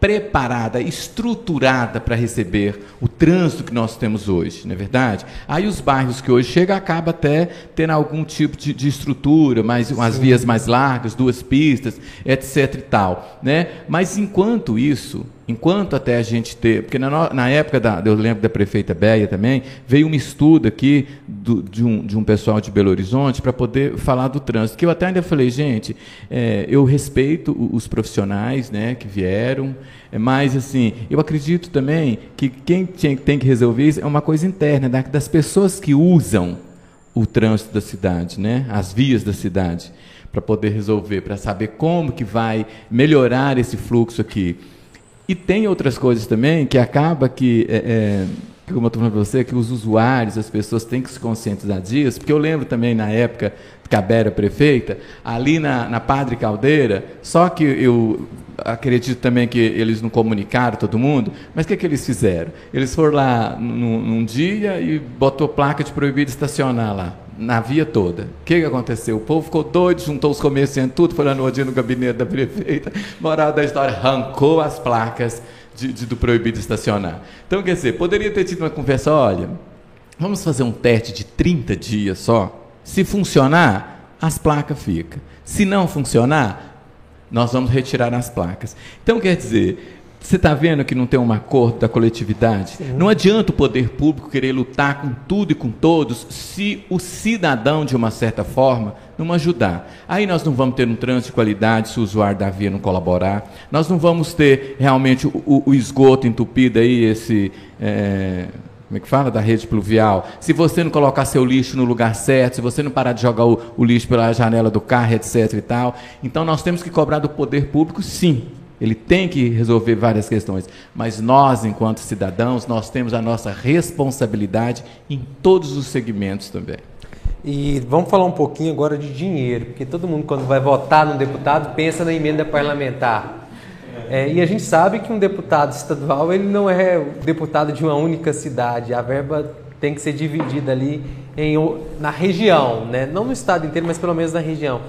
preparada, estruturada para receber o trânsito que nós temos hoje, não é verdade? Aí os bairros que hoje chegam acaba até tendo algum tipo de, de estrutura, mais umas vias mais largas, duas pistas, etc e tal, né? Mas enquanto isso, Enquanto até a gente ter. Porque na, na época da. Eu lembro da prefeita Béia também, veio um estudo aqui do, de, um, de um pessoal de Belo Horizonte para poder falar do trânsito. Que eu até ainda falei, gente, é, eu respeito os profissionais né, que vieram, é, mas assim, eu acredito também que quem tem que resolver isso é uma coisa interna, das pessoas que usam o trânsito da cidade, né, as vias da cidade, para poder resolver, para saber como que vai melhorar esse fluxo aqui. E tem outras coisas também que acaba que, é, é, como eu estou falando para você, que os usuários, as pessoas têm que se conscientizar disso, porque eu lembro também na época que a Bera prefeita, ali na, na Padre Caldeira, só que eu acredito também que eles não comunicaram todo mundo, mas o que, que eles fizeram? Eles foram lá num, num dia e botou placa de proibido estacionar lá na via toda. O que, que aconteceu? O povo ficou doido, juntou os comerciantes, tudo, foi lá no dia no gabinete da prefeita. Moral da história, arrancou as placas de, de, do proibido estacionar. Então, quer dizer, poderia ter tido uma conversa, olha, vamos fazer um teste de 30 dias só. Se funcionar, as placas ficam. Se não funcionar, nós vamos retirar as placas. Então, quer dizer, você está vendo que não tem um acordo da coletividade? Sim. Não adianta o poder público querer lutar com tudo e com todos se o cidadão, de uma certa forma, não ajudar. Aí nós não vamos ter um trânsito de qualidade se o usuário da via não colaborar. Nós não vamos ter realmente o, o, o esgoto entupido aí, esse. É, como é que fala? Da rede pluvial. Se você não colocar seu lixo no lugar certo, se você não parar de jogar o, o lixo pela janela do carro, etc. e tal. Então nós temos que cobrar do poder público, sim ele tem que resolver várias questões, mas nós, enquanto cidadãos, nós temos a nossa responsabilidade em todos os segmentos também. E vamos falar um pouquinho agora de dinheiro, porque todo mundo, quando vai votar num deputado, pensa na emenda parlamentar. É, e a gente sabe que um deputado estadual ele não é deputado de uma única cidade. A verba tem que ser dividida ali em, na região, né? não no estado inteiro, mas pelo menos na região.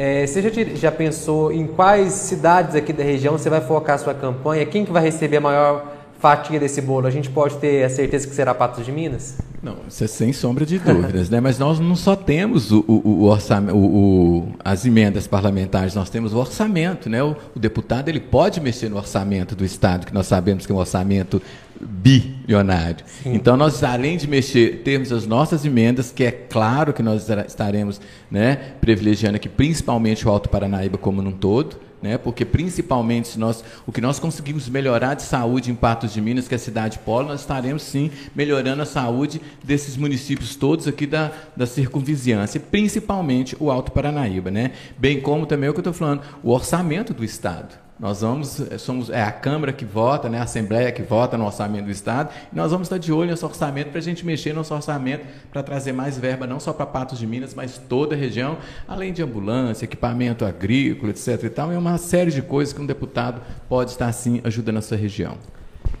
É, você já, já, pensou em quais cidades aqui da região você vai focar sua campanha? Quem que vai receber a maior fatia desse bolo? A gente pode ter a certeza que será Patos de Minas? Não, isso é sem sombra de dúvidas, né? Mas nós não só temos o, o, o orçamento, o, as emendas parlamentares, nós temos o orçamento, né? O, deputado ele pode mexer no orçamento do Estado, que nós sabemos que é um orçamento bilionário. Sim. Então, nós, além de mexer, termos as nossas emendas, que é claro que nós estaremos né, privilegiando aqui principalmente o Alto Paranaíba como num todo, né? Porque principalmente nós, o que nós conseguimos melhorar de saúde em Patos de Minas, que é a cidade polo, nós estaremos sim melhorando a saúde desses municípios todos aqui da, da circunvizinhança, principalmente o Alto Paranaíba, né? Bem como também o que eu estou falando, o orçamento do Estado. Nós vamos, eh, somos é a Câmara que vota, né, a Assembleia que vota no orçamento do Estado, e nós vamos estar de olho nesse orçamento para a gente mexer no nosso orçamento para trazer mais verba, não só para Patos de Minas, mas toda a região, além de ambulância, equipamento agrícola, etc. E tal, é uma série de coisas que um deputado pode estar, sim, ajudando a sua região.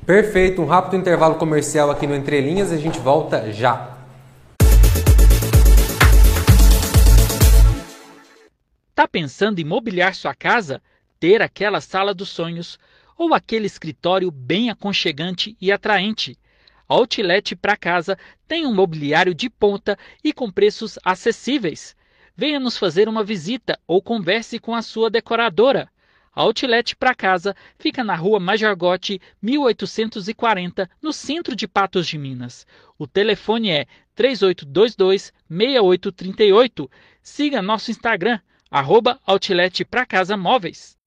Perfeito, um rápido intervalo comercial aqui no Entre Linhas e a gente volta já. Tá pensando em mobiliar sua casa? Ter aquela sala dos sonhos ou aquele escritório bem aconchegante e atraente. A Outlet para casa tem um mobiliário de ponta e com preços acessíveis. Venha nos fazer uma visita ou converse com a sua decoradora. A Outlet para casa fica na rua Majorgote 1840, no centro de Patos de Minas. O telefone é 3822 6838. Siga nosso Instagram, arroba Outlet para Casa Móveis.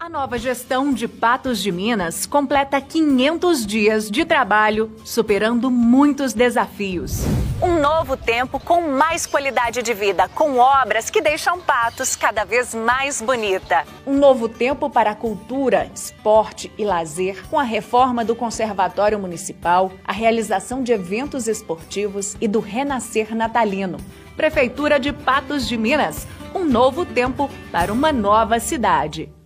A nova gestão de Patos de Minas completa 500 dias de trabalho, superando muitos desafios. Um novo tempo com mais qualidade de vida, com obras que deixam Patos cada vez mais bonita. Um novo tempo para a cultura, esporte e lazer, com a reforma do Conservatório Municipal, a realização de eventos esportivos e do Renascer Natalino. Prefeitura de Patos de Minas, um novo tempo para uma nova cidade.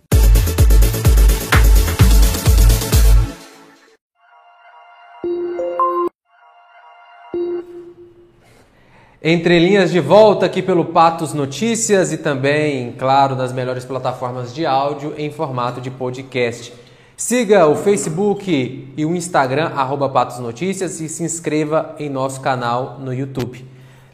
Entre linhas de volta aqui pelo Patos Notícias e também, claro, nas melhores plataformas de áudio em formato de podcast. Siga o Facebook e o Instagram, arroba Patos Notícias, e se inscreva em nosso canal no YouTube.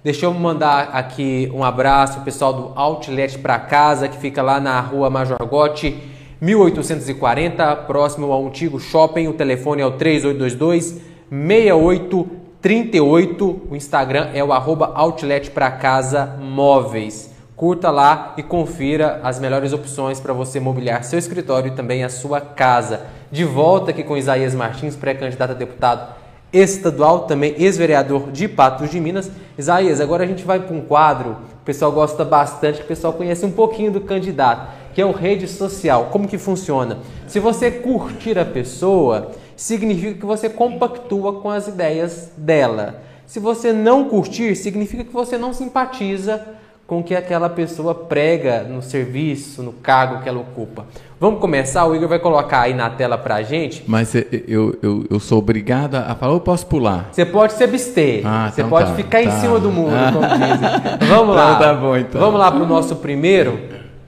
Deixa eu mandar aqui um abraço pessoal do Outlet para Casa, que fica lá na rua Major Gotti, 1840, próximo ao antigo shopping. O telefone é o 3822 68 38, o Instagram é o arroba outlet para casa móveis. Curta lá e confira as melhores opções para você mobiliar seu escritório e também a sua casa. De volta aqui com Isaías Martins, pré-candidato a deputado estadual, também ex-vereador de Patos de Minas. Isaías, agora a gente vai para um quadro que o pessoal gosta bastante, que o pessoal conhece um pouquinho do candidato, que é o rede social. Como que funciona? Se você curtir a pessoa, significa que você compactua com as ideias dela. Se você não curtir, significa que você não simpatiza com o que aquela pessoa prega no serviço, no cargo que ela ocupa. Vamos começar? O Igor vai colocar aí na tela pra gente. Mas eu, eu, eu sou obrigado a falar ou posso pular? Você pode se abster. Ah, você então pode tá, ficar tá. em cima do muro, como dizem. Vamos lá. Então, tá bom, então. Vamos lá pro nosso primeiro.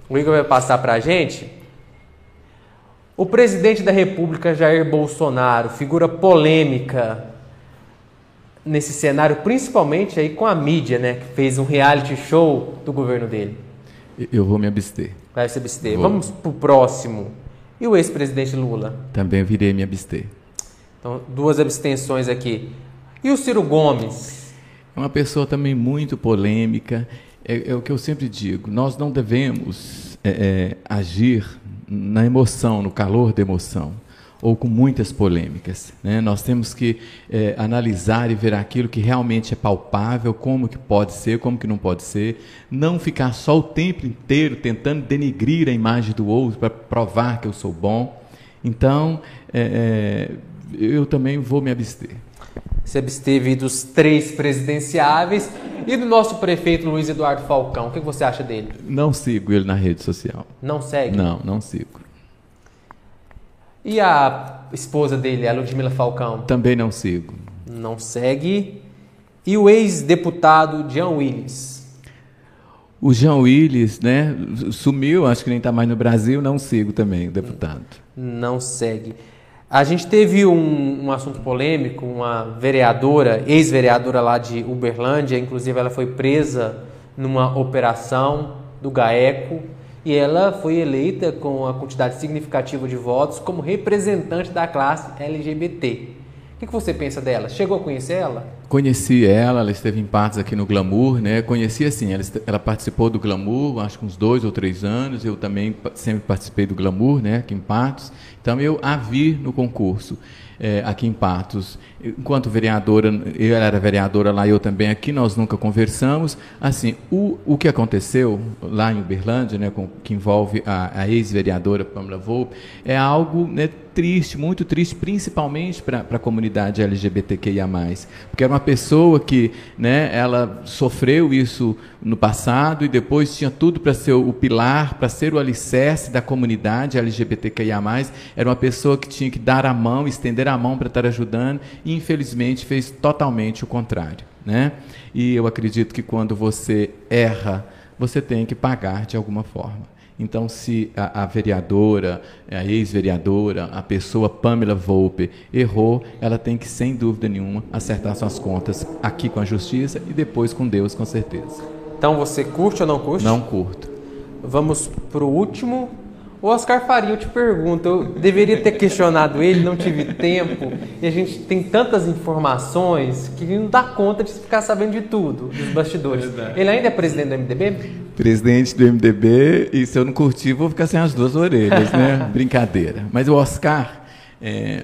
O Igor vai passar pra gente. O presidente da República, Jair Bolsonaro, figura polêmica nesse cenário, principalmente aí com a mídia, né, que fez um reality show do governo dele. Eu vou me abster. Vai se abster. Vou. Vamos pro próximo. E o ex-presidente Lula? Também virei me abster. Então, duas abstenções aqui. E o Ciro Gomes? É uma pessoa também muito polêmica. É, é o que eu sempre digo. Nós não devemos é, é, agir na emoção, no calor da emoção, ou com muitas polêmicas. Né? Nós temos que é, analisar e ver aquilo que realmente é palpável, como que pode ser, como que não pode ser, não ficar só o tempo inteiro tentando denigrir a imagem do outro para provar que eu sou bom. Então, é, é, eu também vou me abster. Se absteve dos três presidenciáveis e do nosso prefeito Luiz Eduardo Falcão. O que você acha dele? Não sigo ele na rede social. Não segue? Não, não sigo. E a esposa dele, a Ludmila Falcão? Também não sigo. Não segue. E o ex-deputado Jean Willis? O Jean Willis, né, sumiu, acho que nem está mais no Brasil, não sigo também o deputado. Não segue. A gente teve um, um assunto polêmico, uma vereadora, ex-vereadora lá de Uberlândia, inclusive ela foi presa numa operação do GAECO e ela foi eleita com uma quantidade significativa de votos como representante da classe LGBT. Que, que você pensa dela? Chegou a conhecer ela? Conheci ela, ela esteve em partes aqui no Glamour, né? Conheci assim, ela, ela, participou do Glamour, acho que uns dois ou três anos. Eu também sempre participei do Glamour, né? Aqui em Patos. Então eu a vi no concurso é, aqui em Patos. Enquanto vereadora, eu era vereadora lá, eu também aqui, nós nunca conversamos. Assim, o, o que aconteceu lá em Uberlândia, né, com, que envolve a, a ex-vereadora Pamela Volpe, é algo né, triste, muito triste, principalmente para a comunidade LGBTQIA+. Porque era uma pessoa que né, ela sofreu isso no passado e depois tinha tudo para ser o pilar, para ser o alicerce da comunidade LGBTQIA+. Era uma pessoa que tinha que dar a mão, estender a mão para estar ajudando e, infelizmente, fez totalmente o contrário. Né? E eu acredito que quando você erra, você tem que pagar de alguma forma. Então, se a, a vereadora, a ex-vereadora, a pessoa Pamela Volpe errou, ela tem que, sem dúvida nenhuma, acertar suas contas aqui com a justiça e depois com Deus, com certeza. Então, você curte ou não curte? Não curto. Vamos para o último o Oscar Faria, eu te pergunto, eu deveria ter questionado ele, não tive tempo, e a gente tem tantas informações que não dá conta de ficar sabendo de tudo, dos bastidores. Verdade. Ele ainda é presidente do MDB? Presidente do MDB, e se eu não curtir, vou ficar sem as duas orelhas, né? Brincadeira. Mas o Oscar, é,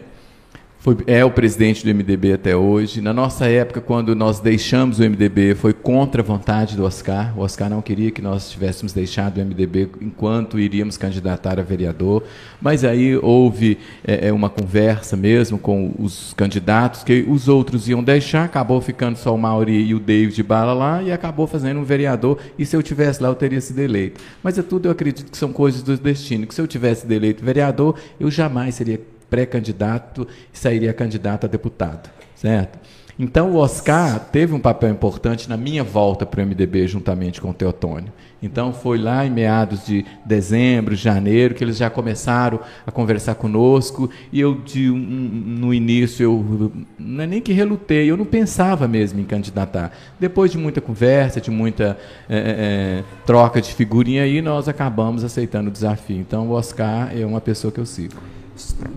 foi, é o presidente do MDB até hoje. Na nossa época, quando nós deixamos o MDB, foi contra a vontade do Oscar. O Oscar não queria que nós tivéssemos deixado o MDB enquanto iríamos candidatar a vereador. Mas aí houve é, é, uma conversa mesmo com os candidatos, que os outros iam deixar, acabou ficando só o Mauri e o David Bala lá, e acabou fazendo um vereador. E se eu tivesse lá, eu teria sido eleito. Mas é tudo, eu acredito que são coisas do destino. Que se eu tivesse sido eleito vereador, eu jamais seria pré-candidato e sairia candidato a deputado, certo? Então o Oscar teve um papel importante na minha volta para o MDB juntamente com o Teotônio. Então foi lá em meados de dezembro, janeiro, que eles já começaram a conversar conosco e eu de, um, no início eu não é nem que relutei, eu não pensava mesmo em candidatar. Depois de muita conversa, de muita é, é, troca de figurinha aí, nós acabamos aceitando o desafio. Então o Oscar é uma pessoa que eu sigo.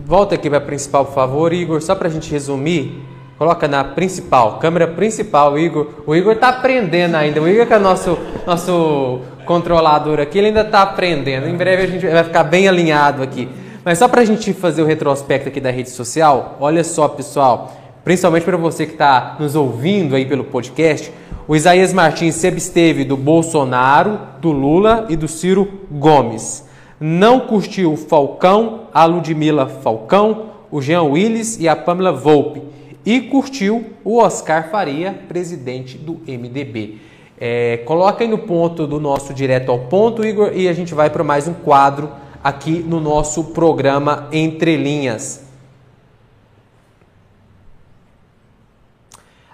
Volta aqui para a principal, por favor, Igor, só para a gente resumir. Coloca na principal, câmera principal, Igor. O Igor está aprendendo ainda. O Igor que é nosso, nosso controlador aqui, ele ainda está aprendendo. Em breve a gente vai ficar bem alinhado aqui. Mas só para a gente fazer o retrospecto aqui da rede social, olha só, pessoal, principalmente para você que está nos ouvindo aí pelo podcast, o Isaías Martins se absteve do Bolsonaro, do Lula e do Ciro Gomes não curtiu Falcão, a Ludmila Falcão, o Jean Willis e a Pamela Volpe. E curtiu o Oscar Faria, presidente do MDB. É, coloca aí no ponto do nosso direto ao ponto, Igor, e a gente vai para mais um quadro aqui no nosso programa Entre Linhas.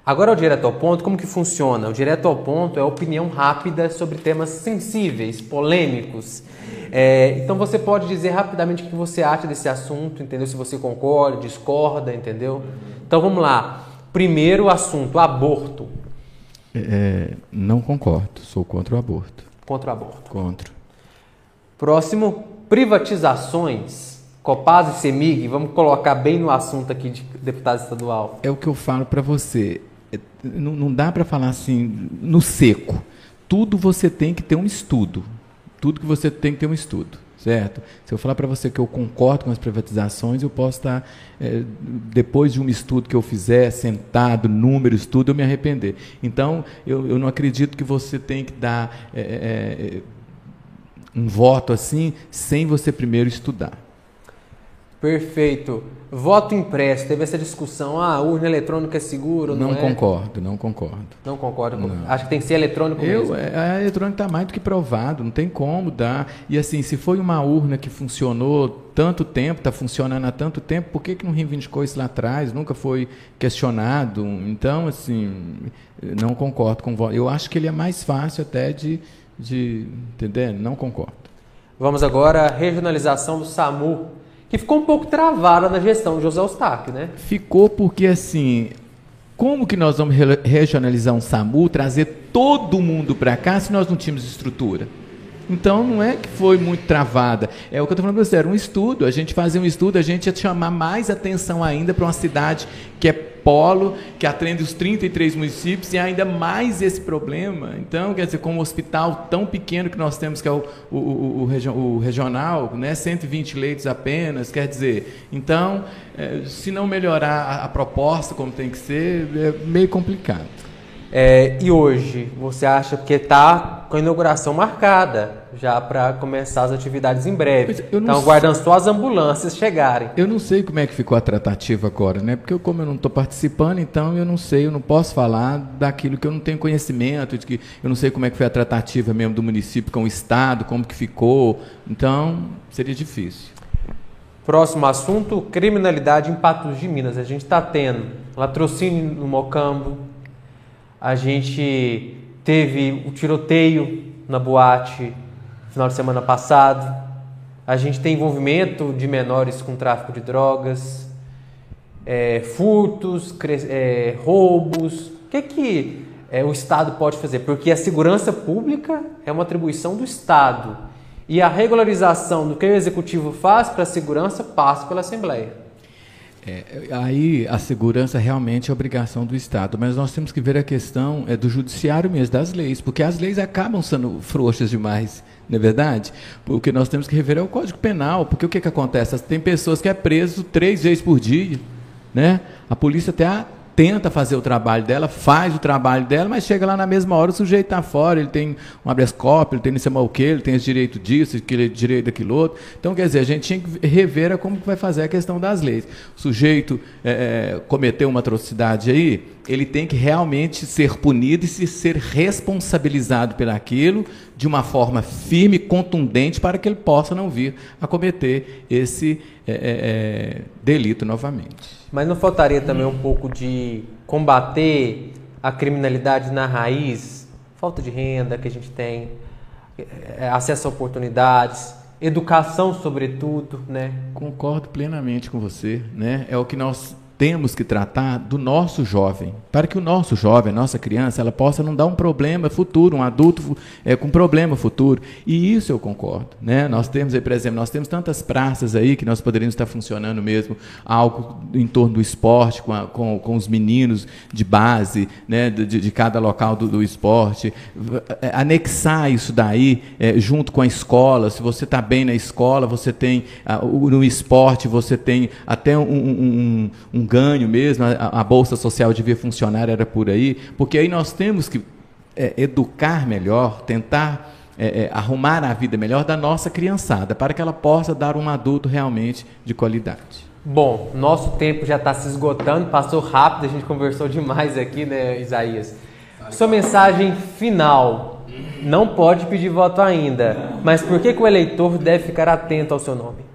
Agora o direto ao ponto, como que funciona? O direto ao ponto é opinião rápida sobre temas sensíveis, polêmicos. É, então você pode dizer rapidamente o que você acha desse assunto, entendeu? Se você concorda, discorda, entendeu? Então vamos lá. Primeiro assunto, aborto. É, não concordo, sou contra o aborto. Contra o aborto. Contra. Próximo, privatizações. Copasa e Semig, vamos colocar bem no assunto aqui de deputado estadual. É o que eu falo para você. É, não, não dá para falar assim no seco. Tudo você tem que ter um estudo tudo que você tem que ter um estudo, certo? Se eu falar para você que eu concordo com as privatizações, eu posso estar, é, depois de um estudo que eu fizer, sentado, números, tudo, eu me arrepender. Então, eu, eu não acredito que você tem que dar é, é, um voto assim, sem você primeiro estudar. Perfeito. Voto impresso, teve essa discussão, ah, urna eletrônica é seguro não, não é? concordo, não concordo. Não concordo, não. acho que tem que ser eletrônico Eu, mesmo. É, a eletrônica está mais do que provado, não tem como dar. E assim, se foi uma urna que funcionou tanto tempo, está funcionando há tanto tempo, por que, que não reivindicou isso lá atrás? Nunca foi questionado. Então, assim, não concordo com o voto. Eu acho que ele é mais fácil até de, de entender? Não concordo. Vamos agora à regionalização do SAMU que ficou um pouco travada na gestão de José Eustáquio, né? Ficou porque, assim, como que nós vamos regionalizar um SAMU, trazer todo mundo para cá se nós não tínhamos estrutura? Então não é que foi muito travada. É o que eu estou falando para você, era um estudo. A gente fazia um estudo, a gente ia chamar mais atenção ainda para uma cidade que é polo, que atende os 33 municípios e ainda mais esse problema. Então, quer dizer, com um hospital tão pequeno que nós temos, que é o, o, o, o, regional, né, 120 leitos apenas, quer dizer, então, é, se não melhorar a, a proposta como tem que ser, é meio complicado. É, e hoje, você acha que está com a inauguração marcada já para começar as atividades em breve? Estão aguardando só as ambulâncias chegarem. Eu não sei como é que ficou a tratativa agora, né? Porque eu, como eu não estou participando, então eu não sei, eu não posso falar daquilo que eu não tenho conhecimento, de que eu não sei como é que foi a tratativa mesmo do município com o Estado, como que ficou. Então, seria difícil. Próximo assunto, criminalidade em Patos de Minas. A gente está tendo latrocínio no Mocambo, a gente teve o tiroteio na boate final de semana passado. A gente tem envolvimento de menores com tráfico de drogas, é, furtos, é, roubos. O que, que é, o Estado pode fazer? Porque a segurança pública é uma atribuição do Estado. E a regularização do que o Executivo faz para a segurança passa pela Assembleia. É, aí a segurança realmente é obrigação do Estado, mas nós temos que ver a questão é, do judiciário mesmo, das leis, porque as leis acabam sendo frouxas demais, não é verdade? O que nós temos que rever é o Código Penal, porque o que, que acontece? Tem pessoas que é preso três vezes por dia, né? A polícia até tenta fazer o trabalho dela, faz o trabalho dela, mas chega lá na mesma hora, o sujeito está fora, ele tem um corpus, ele tem não sei o quê, ele tem esse direito disso, aquele direito daquilo outro. Então, quer dizer, a gente tinha que rever como que vai fazer a questão das leis. O sujeito é cometeu uma atrocidade aí, ele tem que realmente ser punido e se ser responsabilizado por aquilo de uma forma firme, contundente, para que ele possa não vir a cometer esse é, é, é delito novamente. Mas não faltaria também um pouco de combater a criminalidade na raiz? Falta de renda que a gente tem, é, acesso a oportunidades, educação sobretudo, né? Concordo plenamente com você, né? É o que nós temos que tratar do nosso jovem, para que o nosso jovem, a nossa criança, ela possa não dar um problema futuro, um adulto é, com problema futuro. E isso eu concordo. Né? Nós temos aí, por exemplo, nós temos tantas praças aí que nós poderíamos estar funcionando mesmo, algo em torno do esporte, com, a, com, com os meninos de base, né, de, de cada local do, do, esporte, é, anexar isso daí é, junto com a escola. Se você está bem na escola, você tem, no esporte, você tem até um, um, um ganho mesmo, a, a, Bolsa Social devia funcionar, era por aí, porque aí nós temos que é, educar melhor, tentar é, é, arrumar a vida melhor da nossa criançada, para que ela possa dar um adulto realmente de qualidade. Bom, nosso tempo já está se esgotando, passou rápido, a gente conversou demais aqui, né, Isaías? Sua mensagem final. Não pode pedir voto ainda, mas por que, que o eleitor deve ficar atento ao seu nome?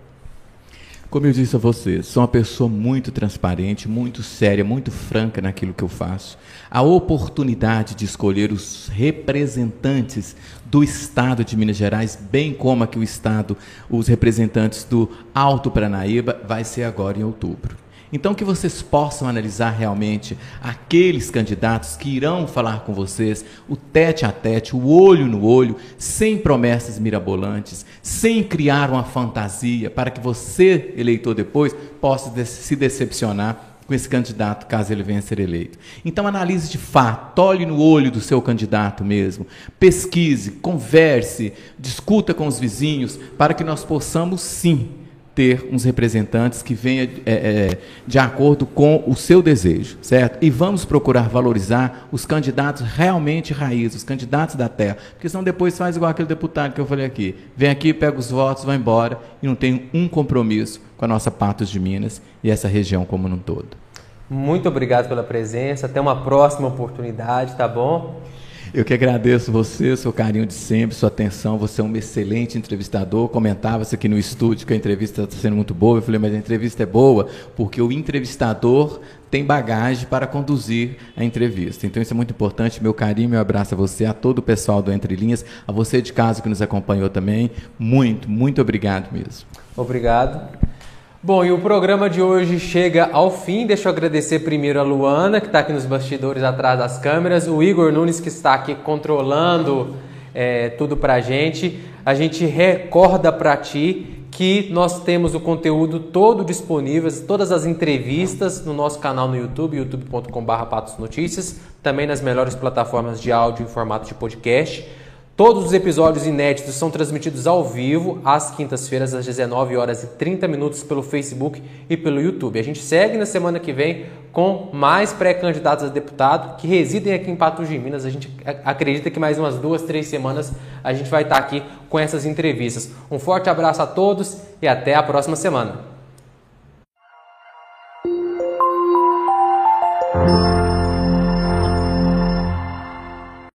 Como eu disse a você, sou uma pessoa muito transparente, muito séria, muito franca naquilo que eu faço. A oportunidade de escolher os representantes do Estado de Minas Gerais, bem como aqui o Estado, os representantes do Alto Paranaíba, vai ser agora em outubro. Então, que vocês possam analisar realmente aqueles candidatos que irão falar com vocês, o tete a tete, o olho no olho, sem promessas mirabolantes, sem criar uma fantasia, para que você, eleitor, depois possa se decepcionar com esse candidato, caso ele venha a ser eleito. Então analise de fato, olhe no olho do seu candidato mesmo, pesquise, converse, discuta com os vizinhos, para que nós possamos sim ter uns representantes que venham é, é, de acordo com o seu desejo, certo? E vamos procurar valorizar os candidatos realmente raiz, os candidatos da terra, porque senão depois faz igual aquele deputado que eu falei aqui, vem aqui, pega os votos, vai embora e não tem um compromisso com a nossa Patos de Minas e essa região como um todo. Muito obrigado pela presença, até uma próxima oportunidade, tá bom? Eu que agradeço você, seu carinho de sempre, sua atenção. Você é um excelente entrevistador. Comentava-se aqui no estúdio que a entrevista está sendo muito boa. Eu falei, mas a entrevista é boa porque o entrevistador tem bagagem para conduzir a entrevista. Então isso é muito importante. Meu carinho, meu abraço a você, a todo o pessoal do Entre Linhas, a você de casa que nos acompanhou também. Muito, muito obrigado mesmo. Obrigado. Bom, e o programa de hoje chega ao fim. Deixa eu agradecer primeiro a Luana, que está aqui nos bastidores atrás das câmeras, o Igor Nunes, que está aqui controlando é, tudo para a gente. a gente recorda para ti que nós temos o conteúdo todo disponível, todas as entrevistas no nosso canal no YouTube, youtube.com.br Patos Notícias, também nas melhores plataformas de áudio em formato de podcast. Todos os episódios inéditos são transmitidos ao vivo às quintas-feiras às 19 horas e 30 minutos pelo Facebook e pelo YouTube. A gente segue na semana que vem com mais pré-candidatos a deputado que residem aqui em Patos de Minas. A gente acredita que mais umas duas, três semanas a gente vai estar aqui com essas entrevistas. Um forte abraço a todos e até a próxima semana.